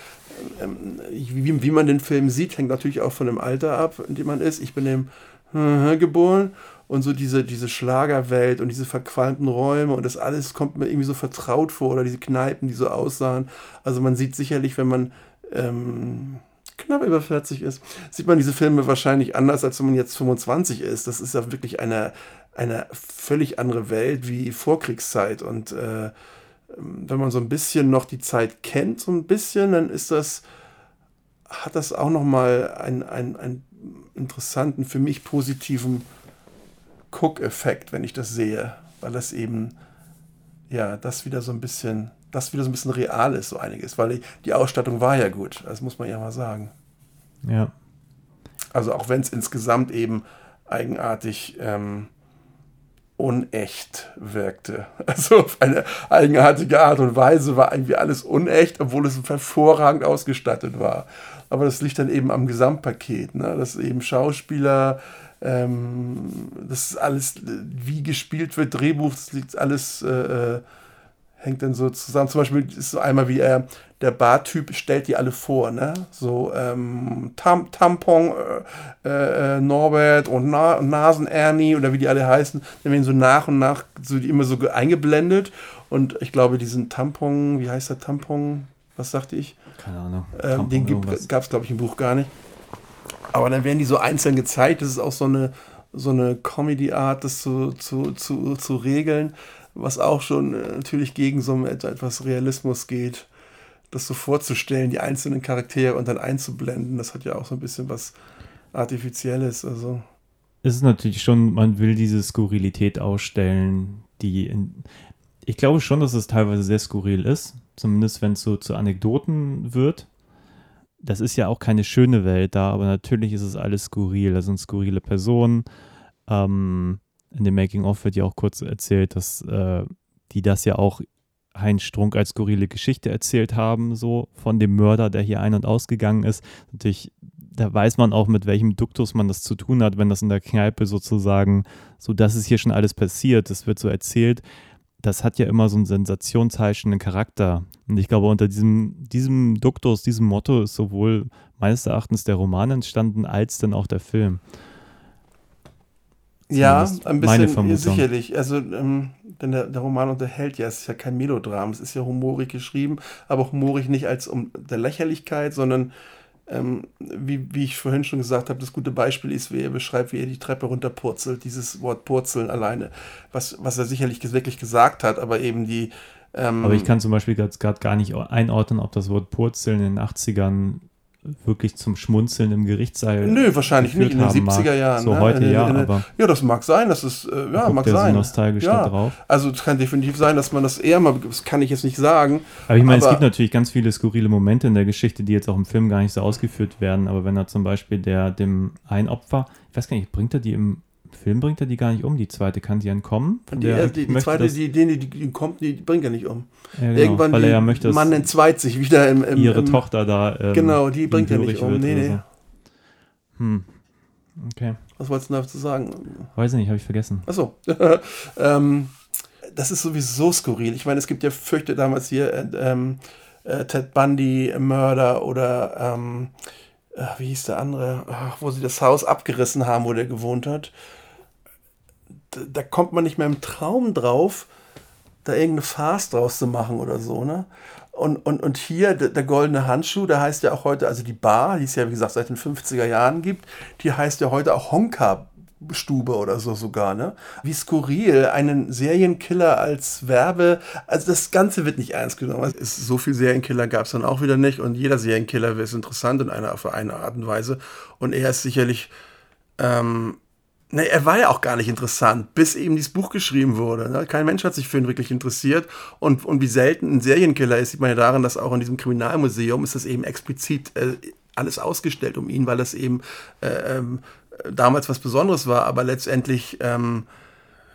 ähm, wie, wie man den Film sieht, hängt natürlich auch von dem Alter ab, in dem man ist. Ich bin im geboren und so diese, diese Schlagerwelt und diese verqualmten Räume und das alles kommt mir irgendwie so vertraut vor oder diese Kneipen, die so aussahen. Also man sieht sicherlich, wenn man ähm, knapp über 40 ist, sieht man diese Filme wahrscheinlich anders, als wenn man jetzt 25 ist. Das ist ja wirklich eine, eine völlig andere Welt wie Vorkriegszeit und äh, wenn man so ein bisschen noch die Zeit kennt, so ein bisschen, dann ist das, hat das auch nochmal einen, einen, einen interessanten, für mich positiven Cook-Effekt, wenn ich das sehe, weil das eben, ja, das wieder so ein bisschen, das wieder so ein bisschen real ist, so einiges, weil die, Ausstattung war ja gut, das muss man ja mal sagen. ja. Also auch wenn es insgesamt eben eigenartig ähm, unecht wirkte. <laughs> Also auf eine eigenartige Art und Weise war irgendwie alles unecht, obwohl es hervorragend ausgestattet war. Aber das liegt dann eben am Gesamtpaket, ne? dass eben Schauspieler, ähm, das ist alles, wie gespielt wird, Drehbuch, das liegt alles, äh, äh, hängt dann so zusammen. Zum Beispiel ist so einmal wie er, der Bartyp stellt die alle vor, ne? So ähm, Tam Tampon, äh, äh, Norbert und, Na Nasen Ernie oder wie die alle heißen, dann werden so nach und nach so die immer so ge- eingeblendet. Und ich glaube, diesen Tampon, wie heißt der Tampon? Was sagte ich? Keine Ahnung. Ähm, den gab es, glaube ich, im Buch gar nicht. Aber dann werden die so einzeln gezeigt. Das ist auch so eine, so eine Comedy-Art, das zu, zu, zu, zu regeln, was auch schon äh, natürlich gegen so et- etwas Realismus geht. Das so vorzustellen, die einzelnen Charaktere und dann einzublenden, das hat ja auch so ein bisschen was Artifizielles. Also, es ist natürlich schon, man will diese Skurrilität ausstellen, die in, ich glaube schon, dass es teilweise sehr skurril ist, zumindest wenn es so zu Anekdoten wird. Das ist ja auch keine schöne Welt da, aber natürlich ist es alles skurril. Da sind skurrile Personen. Ähm, in dem Making-of wird ja auch kurz erzählt, dass äh, die das ja auch Heinz Strunk als skurrile Geschichte erzählt haben, so von dem Mörder, der hier ein- und ausgegangen ist. Natürlich, da weiß man auch, mit welchem Duktus man das zu tun hat, wenn das in der Kneipe sozusagen, so das ist hier schon alles passiert, das wird so erzählt. Das hat ja immer so einen sensationsheischenden Charakter. Und ich glaube, unter diesem, diesem Duktus, diesem Motto ist sowohl meines Erachtens der Roman entstanden, als dann auch der Film. ja, ein bisschen sicherlich. Also, ähm, denn der, der Roman unterhält ja, es ist ja kein Melodram, es ist ja humorig geschrieben, aber humorig nicht als um der Lächerlichkeit, sondern ähm, wie, wie ich vorhin schon gesagt habe, das gute Beispiel ist, wie er beschreibt, wie er die Treppe runterpurzelt, dieses Wort purzeln alleine, was, was er sicherlich wirklich gesagt hat, aber eben die. Ähm, Aber ich kann zum Beispiel gerade gar nicht einordnen, ob das Wort Purzeln in den 80ern wirklich zum Schmunzeln im Gerichtssaal. Nö, wahrscheinlich nicht, in den geführt haben 70er mag. Jahren. So ne? heute In ja, in den- aber Ja, das mag sein, das ist, äh, ja, mag der so sein. nostalgisch ja. da drauf. Also es kann definitiv sein, dass man das eher mal, das kann ich jetzt nicht sagen. Aber ich meine, es Aber- gibt natürlich ganz viele skurrile Momente in der Geschichte, die jetzt auch im Film gar nicht so ausgeführt werden. Aber wenn er zum Beispiel der dem ein Opfer, ich weiß gar nicht, bringt er die im Film, bringt er die gar nicht um, die zweite kann sie entkommen. Die, er erste- die, die möchte, zweite, dass- die, die, die, die kommt, die, die bringt er nicht um. ja, genau, Irgendwann weil die er ja möchte, Mann entzweit sich wieder im, im, ihre im Tochter da ähm, Genau, die bringt er nicht um. Nee, nee. So. Hm. Okay. Was wolltest du dazu sagen? Weiß ich nicht, habe ich vergessen. Achso. <laughs> ähm, das ist sowieso skurril. Ich meine, es gibt ja Fürchte damals hier äh, ähm, äh, Ted Bundy, Mörder oder ähm, äh, wie hieß der andere, Ach, wo sie das Haus abgerissen haben, wo der gewohnt hat. Da, kommt man nicht mehr im Traum drauf, da irgendeine Farce draus zu machen oder so, ne? Und, und, und hier, der, der goldene Handschuh, der heißt ja auch heute, also die Bar, die es ja wie gesagt seit den 50er Jahren gibt, die heißt ja heute auch Honka Stube oder so sogar, ne? Wie skurril, einen Serienkiller als Werbe, also das Ganze wird nicht ernst genommen. Es, so viel Serienkiller gab es dann auch wieder nicht und jeder Serienkiller ist interessant in einer, auf eine Art und Weise und er ist sicherlich, ähm, ne, er war ja auch gar nicht interessant, bis eben dieses Buch geschrieben wurde. Ne? Kein Mensch hat sich für ihn wirklich interessiert und, und wie selten ein Serienkiller ist, sieht man ja daran, dass auch in diesem Kriminalmuseum ist das eben explizit äh, alles ausgestellt um ihn, weil das eben äh, ähm, damals was Besonderes war, aber letztendlich, ähm,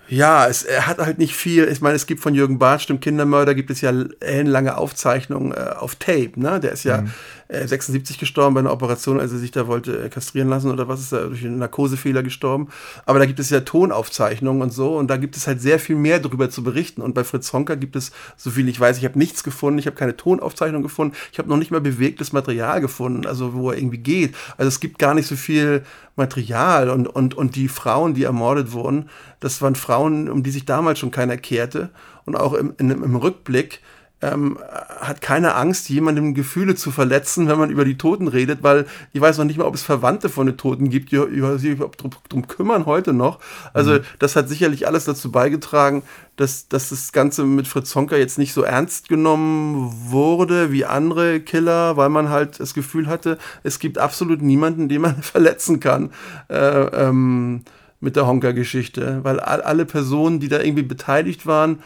ja, es, er hat halt nicht viel. Ich meine, es gibt von Jürgen Bartsch, dem Kindermörder, gibt es ja ellenlange Aufzeichnungen äh, auf Tape. Ne? Der ist ja mhm. 76 gestorben bei einer Operation, als er sich da wollte äh, kastrieren lassen oder was ist er durch einen Narkosefehler gestorben. Aber da gibt es ja Tonaufzeichnungen und so und da gibt es halt sehr viel mehr darüber zu berichten. Und bei Fritz Honker gibt es, so viel ich weiß, ich habe nichts gefunden, ich habe keine Tonaufzeichnung gefunden, ich habe noch nicht mal bewegtes Material gefunden, also wo er irgendwie geht. Also es gibt gar nicht so viel Material und, und, und die Frauen, die ermordet wurden, das waren Frauen, um die sich damals schon keiner kehrte. Und auch im, in, im Rückblick ähm, hat keine Angst, jemandem Gefühle zu verletzen, wenn man über die Toten redet, weil ich weiß noch nicht mal, ob es Verwandte von den Toten gibt, die, die sich darum kümmern heute noch. Also mhm. das hat sicherlich alles dazu beigetragen, dass, dass das Ganze mit Fritz Honker jetzt nicht so ernst genommen wurde wie andere Killer, weil man halt das Gefühl hatte, es gibt absolut niemanden, den man <laughs> verletzen kann. Äh, ähm, mit der Honker-Geschichte, weil alle Personen, die da irgendwie beteiligt waren,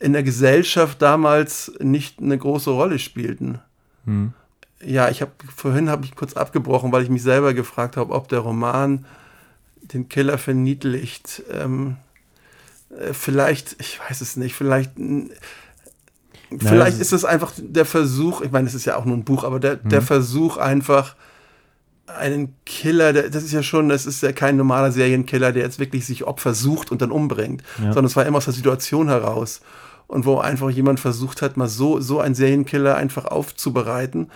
in der Gesellschaft damals nicht eine große Rolle spielten. Hm. Ja, ich habe vorhin habe ich kurz abgebrochen, weil ich mich selber gefragt habe, ob der Roman den Killer verniedlicht. Ähm, äh, vielleicht, ich weiß es nicht, vielleicht Vielleicht ist es einfach der Versuch, ich meine, es ist ja auch nur ein Buch, aber der, der hm. Versuch einfach einen Killer, der, das ist ja schon, das ist ja kein normaler Serienkiller, der jetzt wirklich sich Opfer sucht und dann umbringt, ja. sondern es war immer aus der Situation heraus und wo einfach jemand versucht hat, mal so, so einen Serienkiller einfach aufzubereiten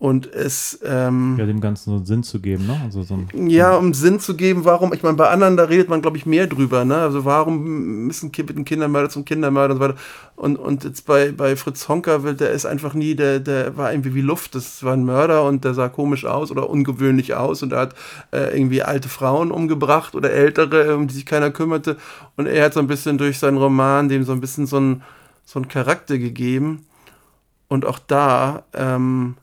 und es ähm, ja dem Ganzen so einen Sinn zu geben, ne? Also so ein, ja, um Sinn zu geben, warum, ich meine, bei anderen, da redet man, glaube ich, mehr drüber, ne? Also warum müssen mit dem Kindermörder zum Kindermörder und so weiter. Und, und jetzt bei, bei Fritz Honker, der ist einfach nie, der, der war irgendwie wie Luft. Das war ein Mörder und der sah komisch aus oder ungewöhnlich aus und er hat äh, irgendwie alte Frauen umgebracht oder ältere, um die sich keiner kümmerte. Und er hat so ein bisschen durch seinen Roman dem so ein bisschen so ein so einen Charakter gegeben. Und auch da ähm,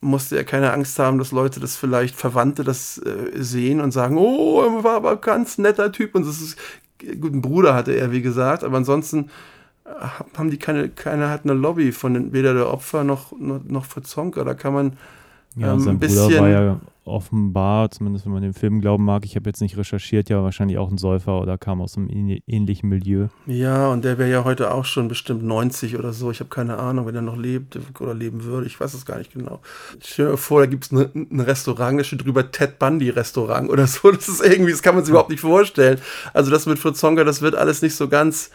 musste er keine Angst haben, dass Leute das vielleicht Verwandte das äh, sehen und sagen, oh, er war aber ein ganz netter Typ und das ist guten Bruder hatte er, wie gesagt, aber ansonsten äh, haben die keine, keiner hat eine Lobby von den, weder der Opfer noch, noch, noch für Zonka. Da kann man ja, ähm, sein ein bisschen. Bruder war ja offenbar, zumindest wenn man dem Film glauben mag, ich habe jetzt nicht recherchiert, ja wahrscheinlich auch ein Säufer oder kam aus einem ähnlichen Milieu. Ja, und der wäre ja heute auch schon bestimmt 90 oder so. Ich habe keine Ahnung, wenn er noch lebt oder leben würde. Ich weiß es gar nicht genau. Stell dir vor, da gibt es ne, ein Restaurant, da steht drüber Ted Bundy Restaurant oder so. Das ist irgendwie, das kann man sich überhaupt nicht vorstellen. Also das mit Fritz Zonga, das wird alles nicht so ganz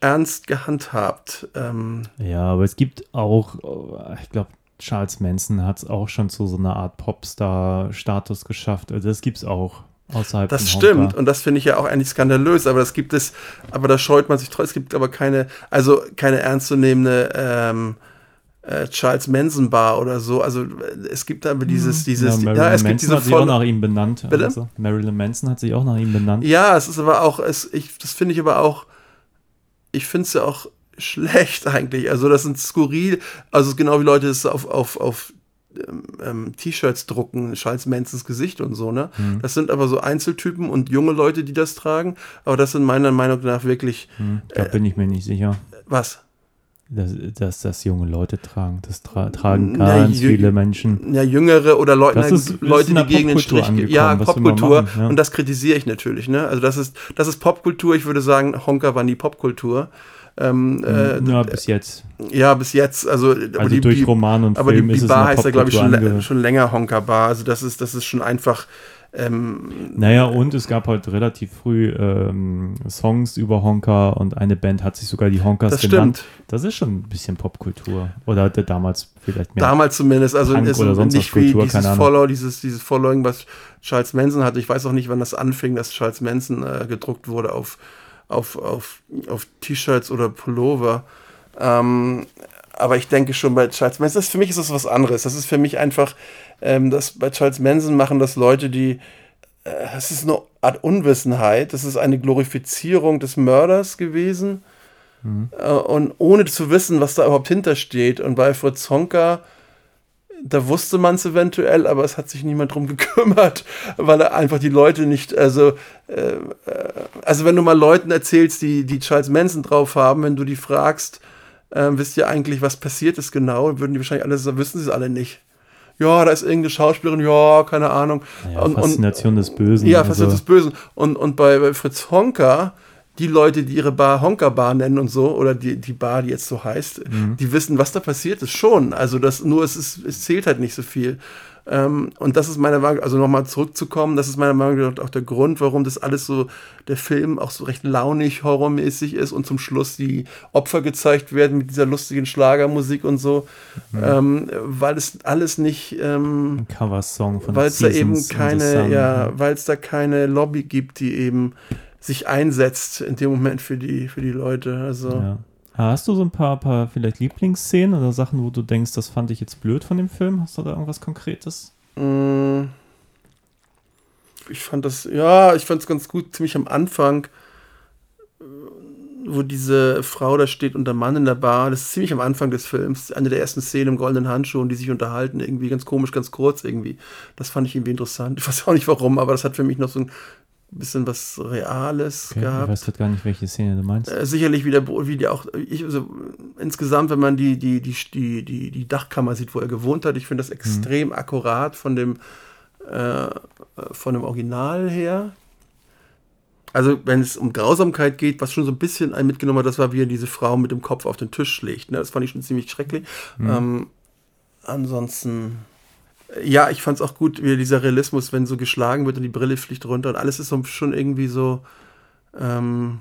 ernst gehandhabt. Ähm ja, aber es gibt auch, ich glaube, Charles Manson hat es auch schon zu so einer Art Popstar-Status geschafft. Also das gibt es auch außerhalb Das stimmt und das finde ich ja auch eigentlich skandalös, aber das gibt es, aber da scheut man sich trotzdem. Es gibt aber keine, also keine ernstzunehmende ähm, äh, Charles Manson Bar oder so. Also es gibt aber dieses, mhm. dieses, ja, Marilyn ja, es Manson gibt diese hat sich auch nach ihm benannt. Bitte? Also, Marilyn Manson hat sich auch nach ihm benannt. Ja, es ist aber auch, es, ich, das finde ich aber auch, ich finde es ja auch schlecht eigentlich. Also das sind skurril, also genau wie Leute es auf, auf, auf ähm, ähm, T-Shirts drucken, Charles Mansons Gesicht und so, ne? Mhm. Das sind aber so Einzeltypen und junge Leute, die das tragen. Aber das sind meiner Meinung nach wirklich. Mhm. Da äh, bin ich mir nicht sicher. Was? Dass, dass das junge Leute tragen. Das tra tragen ganz ja, viele Menschen. Ja, jüngere oder Leute, nein, ist, Leute, die gegen den Strich gehen. Ja, Popkultur. Ja. Und das kritisiere ich natürlich. Ne? Also das ist, das ist Popkultur. Ich würde sagen, Honker war nie Popkultur. Ähm, äh, ja, bis jetzt. Ja, bis jetzt. Also, also die, durch Roman und aber Film die, die Bar heißt ja, glaube ich, schon, schon länger Honka Bar. Also das ist, das ist schon einfach. Ähm, naja, und es gab halt relativ früh ähm, Songs über Honka und eine Band hat sich sogar die Honkas das genannt. Stimmt. Das ist schon ein bisschen Popkultur. Oder damals vielleicht mehr. Damals zumindest, also Punk ist oder sonst nicht wie Kultur, dieses Follow, dieses, dieses Following, was Charles Manson hatte. Ich weiß auch nicht, wann das anfing, dass Charles Manson äh, gedruckt wurde auf auf, auf, auf T-Shirts oder Pullover. Ähm, aber ich denke schon bei Charles Manson, das, für mich ist das was anderes. Das ist für mich einfach, ähm, das bei Charles Manson machen das Leute, die äh, es ist eine Art Unwissenheit, das ist eine Glorifizierung des Mörders gewesen. Äh, und ohne zu wissen, was da überhaupt hintersteht. Und bei Fritz Honka, da wusste man es eventuell, aber es hat sich niemand drum <laughs> gekümmert, weil er einfach die Leute nicht, also, äh, äh, also wenn du mal Leuten erzählst, die, die Charles Manson drauf haben, wenn du die fragst, äh, wisst ihr eigentlich, was passiert ist genau, würden die wahrscheinlich alle sagen, wissen sie es alle nicht. Ja, da ist irgendeine Schauspielerin, ja, keine Ahnung. Ja, und, und, Faszination des Bösen. ja, also- Faszination des Bösen. Und, und bei, bei Fritz Honka, die Leute, die ihre Bar Honka Bar nennen und so, oder die, die Bar, die jetzt so heißt, die wissen, was da passiert ist, schon. Also das, nur es, ist, es zählt halt nicht so viel. Ähm, und das ist meiner Meinung, also nochmal zurückzukommen, das ist meiner Meinung nach auch der Grund, warum das alles so, der Film auch so recht launig, horrormäßig ist und zum Schluss die Opfer gezeigt werden mit dieser lustigen Schlagermusik und so, ähm, weil es alles nicht, ähm, Cover-Song von weil es da eben keine, ja, weil es da keine Lobby gibt, die eben sich einsetzt in dem Moment für die, für die Leute. Also Ja. Ah, Hast du so ein paar, paar vielleicht Lieblingsszenen oder Sachen, wo du denkst, das fand ich jetzt blöd von dem Film? Hast du da irgendwas Konkretes? mh, ich fand das, ja, ich fand es ganz gut, ziemlich am Anfang, wo diese Frau da steht und der Mann in der Bar, das ist ziemlich am Anfang des Films, eine der ersten Szenen im goldenen Handschuh und die sich unterhalten, irgendwie ganz komisch, ganz kurz irgendwie. Das fand ich irgendwie interessant. Ich weiß auch nicht warum, aber das hat für mich noch so ein bisschen was Reales Okay, ich gehabt. weiß gerade gar nicht, welche Szene du meinst. Äh, sicherlich wieder, wie die auch, ich, also, insgesamt, wenn man die, die, die, die, die, die Dachkammer sieht, wo er gewohnt hat, ich finde das extrem akkurat von dem, äh, von dem Original her. Also, wenn es um Grausamkeit geht, was schon so ein bisschen ein mitgenommen hat, das war, wie er diese Frau mit dem Kopf auf den Tisch schlägt. Ne? Das fand ich schon ziemlich schrecklich. Ähm, ansonsten, ja, ich fand es auch gut, wie dieser Realismus, wenn so geschlagen wird und die Brille fliegt runter und alles ist so, schon irgendwie so. Ähm,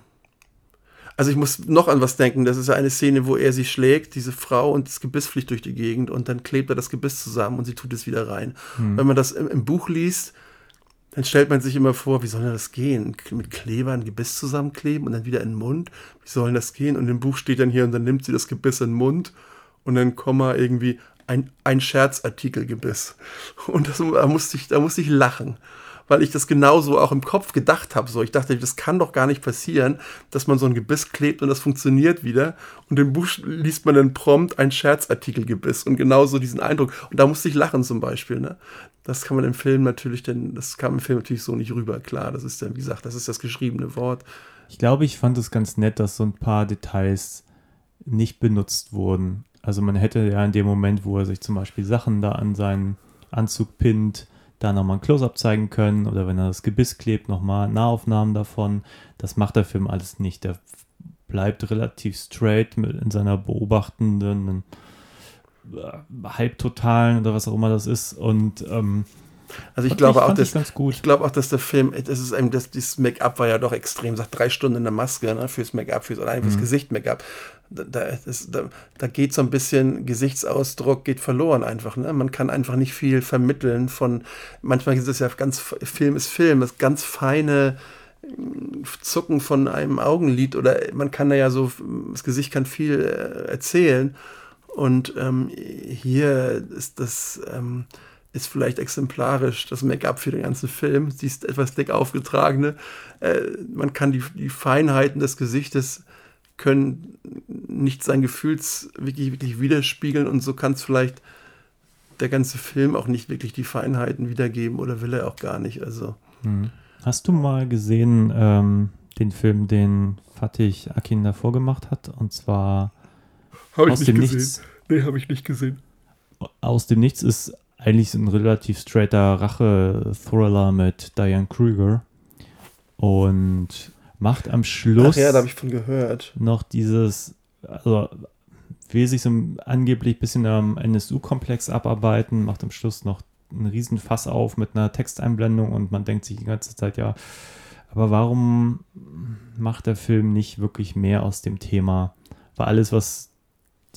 also ich muss noch an was denken. Das ist ja eine Szene, wo er sie schlägt, diese Frau, und das Gebiss fliegt durch die Gegend und dann klebt er das Gebiss zusammen und sie tut es wieder rein. Wenn man das im, im Buch liest, dann stellt man sich immer vor, wie soll denn das gehen? Mit Kleber ein Gebiss zusammenkleben und dann wieder in den Mund? Wie soll denn das gehen? Und im Buch steht dann hier und dann nimmt sie das Gebiss in den Mund und dann Komma irgendwie ein, ein Scherzartikelgebiss. Und das, da, musste ich, da musste ich lachen, weil ich das genauso auch im Kopf gedacht habe. So, ich dachte, das kann doch gar nicht passieren, dass man so ein Gebiss klebt und das funktioniert wieder. Und im Buch liest man dann prompt ein Scherzartikelgebiss und genauso diesen Eindruck. Und da musste ich lachen zum Beispiel. Ne? Das kann man im Film natürlich, denn das kam im Film natürlich so nicht rüber. Klar, das ist dann, wie gesagt, das ist das geschriebene Wort. Ich glaube, ich fand es ganz nett, dass so ein paar Details nicht benutzt wurden. Also man hätte ja in dem Moment, wo er sich zum Beispiel Sachen da an seinen Anzug pinnt, da nochmal ein Close-Up zeigen können oder wenn er das Gebiss klebt, nochmal Nahaufnahmen davon. Das macht der Film alles nicht. Der bleibt relativ straight mit in seiner beobachtenden, halbtotalen oder was auch immer das ist. Und ähm, Also ich fand glaube ich, auch, dass ich. Ich glaube auch, dass der Film, das ist eben, das, dieses Make-up war ja doch extrem, sagt drei Stunden in der Maske, ne, fürs Make-up, fürs, allein fürs Gesicht Make-up. Da, da, das, da, da geht so ein bisschen Gesichtsausdruck, geht verloren einfach. Ne? Man kann einfach nicht viel vermitteln von, manchmal ist es ja ganz, Film ist Film, das ganz feine mm, Zucken von einem Augenlid oder man kann da ja so, das Gesicht kann viel äh, erzählen. Und ähm, hier ist das, ähm, ist vielleicht exemplarisch das Make-up für den ganzen Film. Sie ist etwas dick aufgetragene. Äh, man kann die, die Feinheiten des Gesichtes können nicht sein Gefühls wirklich, wirklich widerspiegeln und so kann es vielleicht der ganze Film auch nicht wirklich die Feinheiten wiedergeben oder will er auch gar nicht. Also Hast du mal gesehen ähm, den Film, den Fatih Akin davor gemacht hat? Und zwar habe Aus dem Nichts. Nee, habe ich nicht gesehen. Aus dem Nichts ist eigentlich ein relativ straighter Rache-Thriller mit Diane Kruger und macht am Schluss Ach ja, da habe ich von gehört. noch dieses, also will sich so angeblich ein bisschen am NSU-Komplex abarbeiten, macht am Schluss noch einen riesen Fass auf mit einer Texteinblendung und man denkt sich die ganze Zeit, ja, aber warum macht der Film nicht wirklich mehr aus dem Thema? Weil alles, was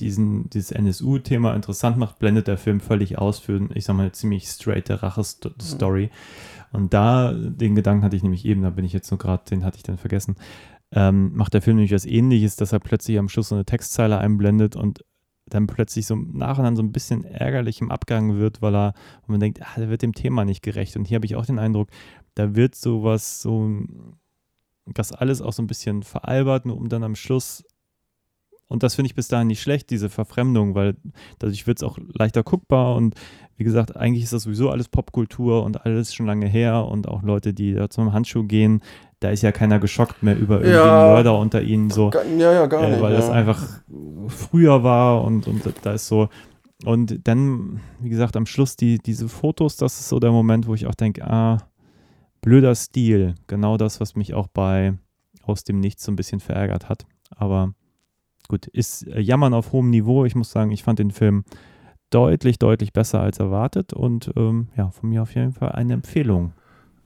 diesen, dieses NSU-Thema interessant macht, blendet der Film völlig aus für, ich sag mal, eine ziemlich straighte Rache-Story. Und da, den Gedanken hatte ich nämlich eben, da bin ich jetzt nur gerade, den hatte ich dann vergessen, ähm, macht der Film nämlich was ähnliches, dass er plötzlich am Schluss so eine Textzeile einblendet und dann plötzlich so im Nachhinein so ein bisschen ärgerlich im Abgang wird, weil er, wo man denkt, ah, der wird dem Thema nicht gerecht. Und hier habe ich auch den Eindruck, da wird sowas so, das alles auch so ein bisschen veralbert, nur um dann am Schluss und das finde ich bis dahin nicht schlecht, diese Verfremdung, weil dadurch wird es auch leichter guckbar und wie gesagt, eigentlich ist das sowieso alles Popkultur und alles schon lange her und auch Leute, die da zum Handschuh gehen, da ist ja keiner geschockt mehr über irgendwie Ja. Mörder unter ihnen so, Ja, ja, gar äh, nicht. weil ja. das einfach früher war und, und da ist so und dann, wie gesagt, am Schluss die, diese Fotos, das ist so der Moment, wo ich auch denke, ah, blöder Stil, genau das, was mich auch bei Aus dem Nichts so ein bisschen verärgert hat, aber gut, ist äh, Jammern auf hohem Niveau. Ich muss sagen, ich fand den Film deutlich, deutlich besser als erwartet und ähm, ja, von mir auf jeden Fall eine Empfehlung.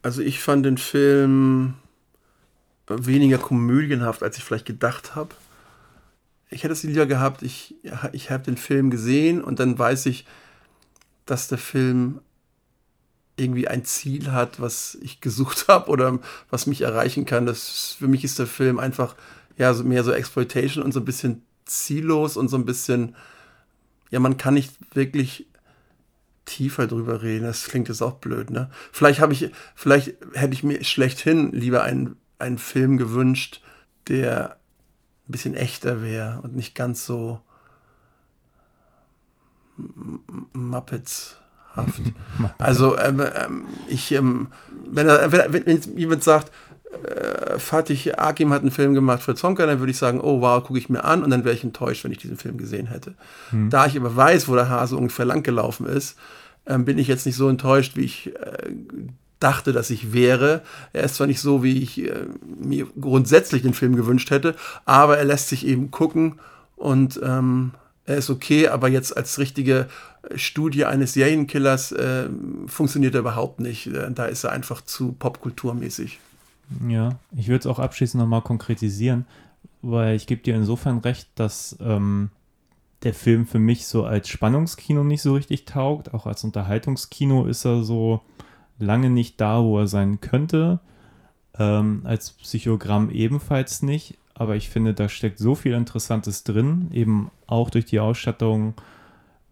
Also ich fand den Film weniger komödienhaft, als ich vielleicht gedacht habe. Ich hätte es lieber gehabt, ich, ich habe den Film gesehen und dann weiß ich, dass der Film irgendwie ein Ziel hat, was ich gesucht habe oder was mich erreichen kann. Das, für mich ist der Film einfach ja, so mehr so Exploitation und so ein bisschen ziellos und so ein bisschen, ja, man kann nicht wirklich tiefer drüber reden. Das klingt jetzt auch blöd, ne? Vielleicht habe ich, vielleicht hätte ich mir schlechthin lieber einen, einen Film gewünscht, der ein bisschen echter wäre und nicht ganz so M- M- Muppets-haft. <laughs> also, ähm, ähm, ich, ähm, wenn, wenn, wenn jemand sagt, äh, Fatih Akim hat einen Film gemacht für Zonka, dann würde ich sagen, oh wow, gucke ich mir an und dann wäre ich enttäuscht, wenn ich diesen Film gesehen hätte. Da ich aber weiß, wo der Hase ungefähr lang gelaufen ist, ähm, bin ich jetzt nicht so enttäuscht, wie ich äh, dachte, dass ich wäre. Er ist zwar nicht so, wie ich äh, mir grundsätzlich den Film gewünscht hätte, aber er lässt sich eben gucken und ähm, er ist okay, aber jetzt als richtige äh, Studie eines Serienkillers äh, funktioniert er überhaupt nicht. Äh, Da ist er einfach zu popkulturmäßig. Ja, ich würde es auch abschließend nochmal konkretisieren, weil ich gebe dir insofern recht, dass ähm, der Film für mich so als Spannungskino nicht so richtig taugt. Auch als Unterhaltungskino ist er so lange nicht da, wo er sein könnte. Ähm, als Psychogramm ebenfalls nicht. Aber ich finde, da steckt so viel Interessantes drin, eben auch durch die Ausstattung,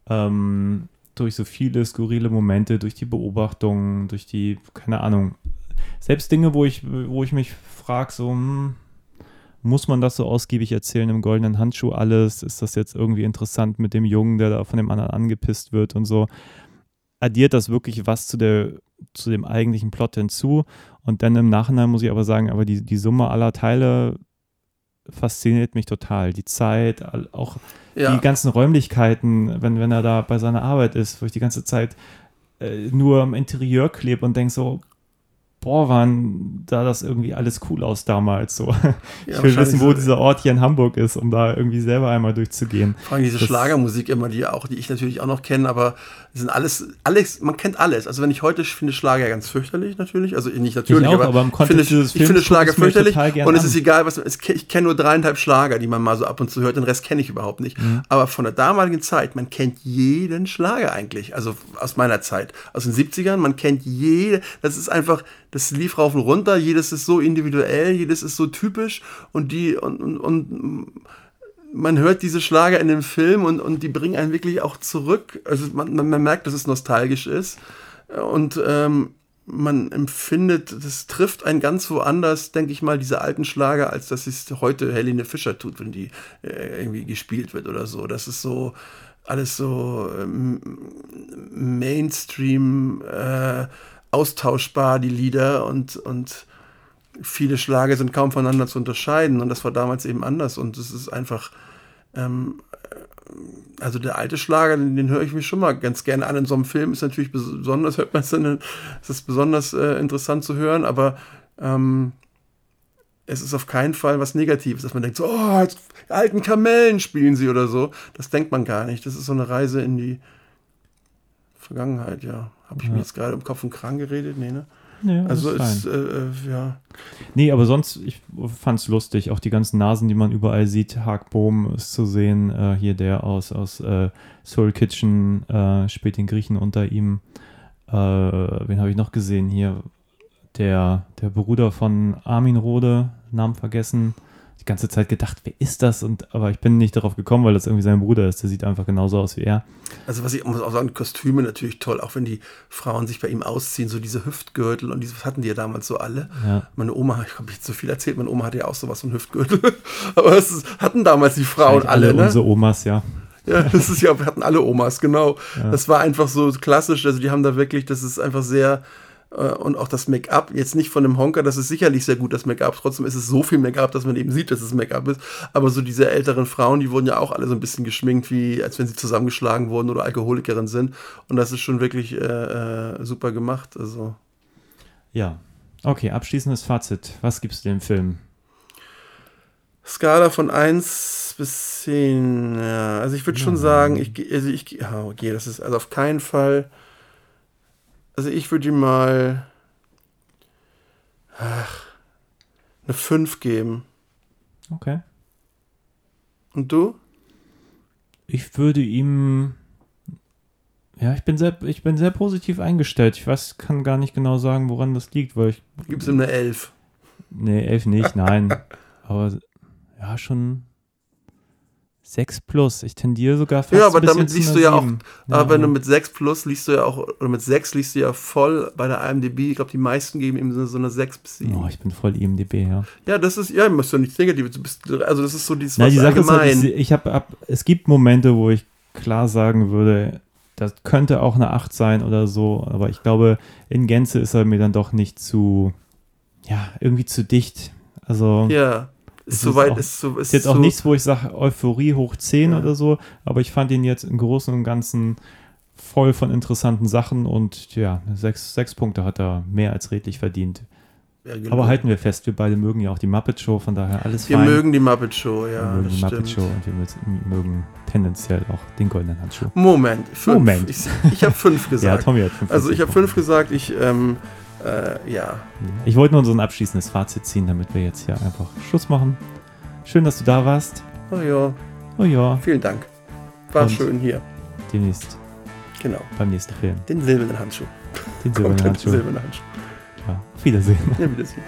ähm, durch so viele skurrile Momente, durch die Beobachtungen, durch die, keine Ahnung, selbst Dinge, wo ich, wo ich mich frage, so, hm, muss man das so ausgiebig erzählen im goldenen Handschuh alles? Ist das jetzt irgendwie interessant mit dem Jungen, der da von dem anderen angepisst wird und so? Addiert das wirklich was zu, der, zu dem eigentlichen Plot hinzu? Und dann im Nachhinein muss ich aber sagen, aber die, die Summe aller Teile fasziniert mich total. Die Zeit, auch Ja. die ganzen Räumlichkeiten, wenn, wenn er da bei seiner Arbeit ist, wo ich die ganze Zeit äh, nur am Interieur klebe und denke so, boah, waren da das irgendwie alles cool aus damals. So. <laughs> ich will wissen, wo so. dieser Ort hier in Hamburg ist, um da irgendwie selber einmal durchzugehen. Vor allem diese Das- Schlagermusik immer, die auch, die ich natürlich auch noch kenne, aber sind alles, alles, man kennt alles. Also wenn ich heute finde Schlager ganz fürchterlich natürlich, also nicht natürlich, auch, aber im ich Kontext finde, ich finde Schlager fürchterlich und es ist egal, was ich kenne nur dreieinhalb Schlager, die man mal so ab und zu hört, den Rest kenne ich überhaupt nicht. Mhm. Aber von der damaligen Zeit, man kennt jeden Schlager eigentlich, also aus meiner Zeit, aus den 70ern, man kennt jede, das ist einfach, das lief rauf und runter, jedes ist so individuell, jedes ist so typisch und die und, und, und man hört diese Schlager in dem Film und, und die bringen einen wirklich auch zurück. Also man, man, man merkt, dass es nostalgisch ist. Und ähm, man empfindet, das trifft einen ganz woanders, denke ich mal, diese alten Schlager, als dass es heute Helene Fischer tut, wenn die äh, irgendwie gespielt wird oder so. Das ist so alles so ähm, Mainstream, äh, austauschbar, die Lieder und, und viele Schlager sind kaum voneinander zu unterscheiden und das war damals eben anders und es ist einfach, ähm, äh, also der alte Schlager, den, den höre ich mir schon mal ganz gerne an. In so einem Film ist natürlich besonders, hört man es dann, es ist besonders äh, interessant zu hören, aber ähm, es ist auf keinen Fall was Negatives, dass man denkt, so, oh, jetzt alten Kamellen spielen sie oder so. Das denkt man gar nicht. Das ist so eine Reise in die Vergangenheit, ja. Habe ich mir jetzt gerade im Kopf und Kran geredet? Nee, ne? Ja, Also ist äh, äh, ja. Nee, aber sonst, ich fand es lustig. Auch die ganzen Nasen, die man überall sieht. Hark Bohm ist zu sehen. Äh, hier der aus, aus äh, Soul Kitchen äh, spielt den Griechen unter ihm. Äh, wen habe ich noch gesehen? Hier der, der Bruder von Armin Rode, Namen vergessen. Die ganze Zeit gedacht, wer ist das? Und aber ich bin nicht darauf gekommen, weil das irgendwie sein Bruder ist. Der sieht einfach genauso aus wie er. Also was ich muss auch sagen, Kostüme natürlich toll, auch wenn die Frauen sich bei ihm ausziehen, so diese Hüftgürtel und diese hatten die ja damals so alle. Ja. Meine Oma, ich habe jetzt so viel erzählt, meine Oma hatte ja auch sowas von Hüftgürtel. <laughs> Aber das ist, hatten damals die Frauen alle, alle ne? unsere Omas, ja. Ja, <laughs> das ist ja, wir hatten alle Omas, genau. Das war einfach so klassisch, also die haben da wirklich, das ist einfach sehr und auch das Make-up, jetzt nicht von einem Honker, das ist sicherlich sehr gut, das Make-up, trotzdem ist es so viel Make-up, dass man eben sieht, dass es Make-up ist, aber so diese älteren Frauen, die wurden ja auch alle so ein bisschen geschminkt, wie als wenn sie zusammengeschlagen wurden oder Alkoholikerin sind und das ist schon wirklich äh, äh, super gemacht, also Ja. Okay, abschließendes Fazit. Was gibst du dem Film? Skala von 1 bis 10, ja. Also ich würde schon sagen, ich, also ich, ja, okay, das ist also auf keinen Fall, also ich würde ihm mal, ach, eine 5 geben. Okay. Und du? Ich würde ihm. Ja, ich bin sehr, ich bin sehr positiv eingestellt. Ich weiß, kann gar nicht genau sagen, woran das liegt, weil ich. Gibst ihm eine 11. Nee, elf nicht, nein. <laughs> Aber ja, schon sechs plus. Ich tendiere sogar fast Ja, aber damit liest du ja auch, sieben. aber wenn du ja. mit 6 plus liest du ja auch, oder mit 6 liest du ja voll bei der IMDb, ich glaube, die meisten geben ihm so so eine 6 bis 7. Oh, ich bin voll IMDB, ja. Ja, das ist, ja, musst du nichts Negatives, du bist, also das ist so dieses, Na, die Sache ist halt, ich, ich habe ab, es gibt Momente, wo ich klar sagen würde, das könnte auch eine 8 sein oder so, aber ich glaube, in Gänze ist er mir dann doch nicht zu, ja, irgendwie zu dicht. Also Ja, ist ist soweit, auch- ist so, ist, jetzt auch so, nichts, wo ich sage, Euphorie hoch 10 Ja. oder so, aber ich fand ihn jetzt im Großen und Ganzen voll von interessanten Sachen und ja, sechs, sechs Punkte hat er mehr als redlich verdient. Ja, genau. Aber halten wir fest, wir beide mögen ja auch die Muppet Show, von daher alles Wir fein. mögen die Muppet Show, wir ja, mögen das die Muppet. Show und wir mö- mögen tendenziell auch den goldenen Handschuh. Moment, fünf. Moment. Ich, ich habe fünf <laughs> Ja, gesagt. Tommy hat fünf. also ich habe fünf gesagt, ich, ähm, äh, ja. Ich wollte nur so ein abschließendes Fazit ziehen, damit wir jetzt hier einfach Schluss machen. Schön, dass du da warst. Oh ja, Oh ja, vielen Dank. War Und- schön hier. demnächst Genau. beim nächsten Film. Den silbernen Handschuh. Den silbernen Handschuh. silbernen Handschuh. Ja, auf Wiedersehen. Ja, wiedersehen.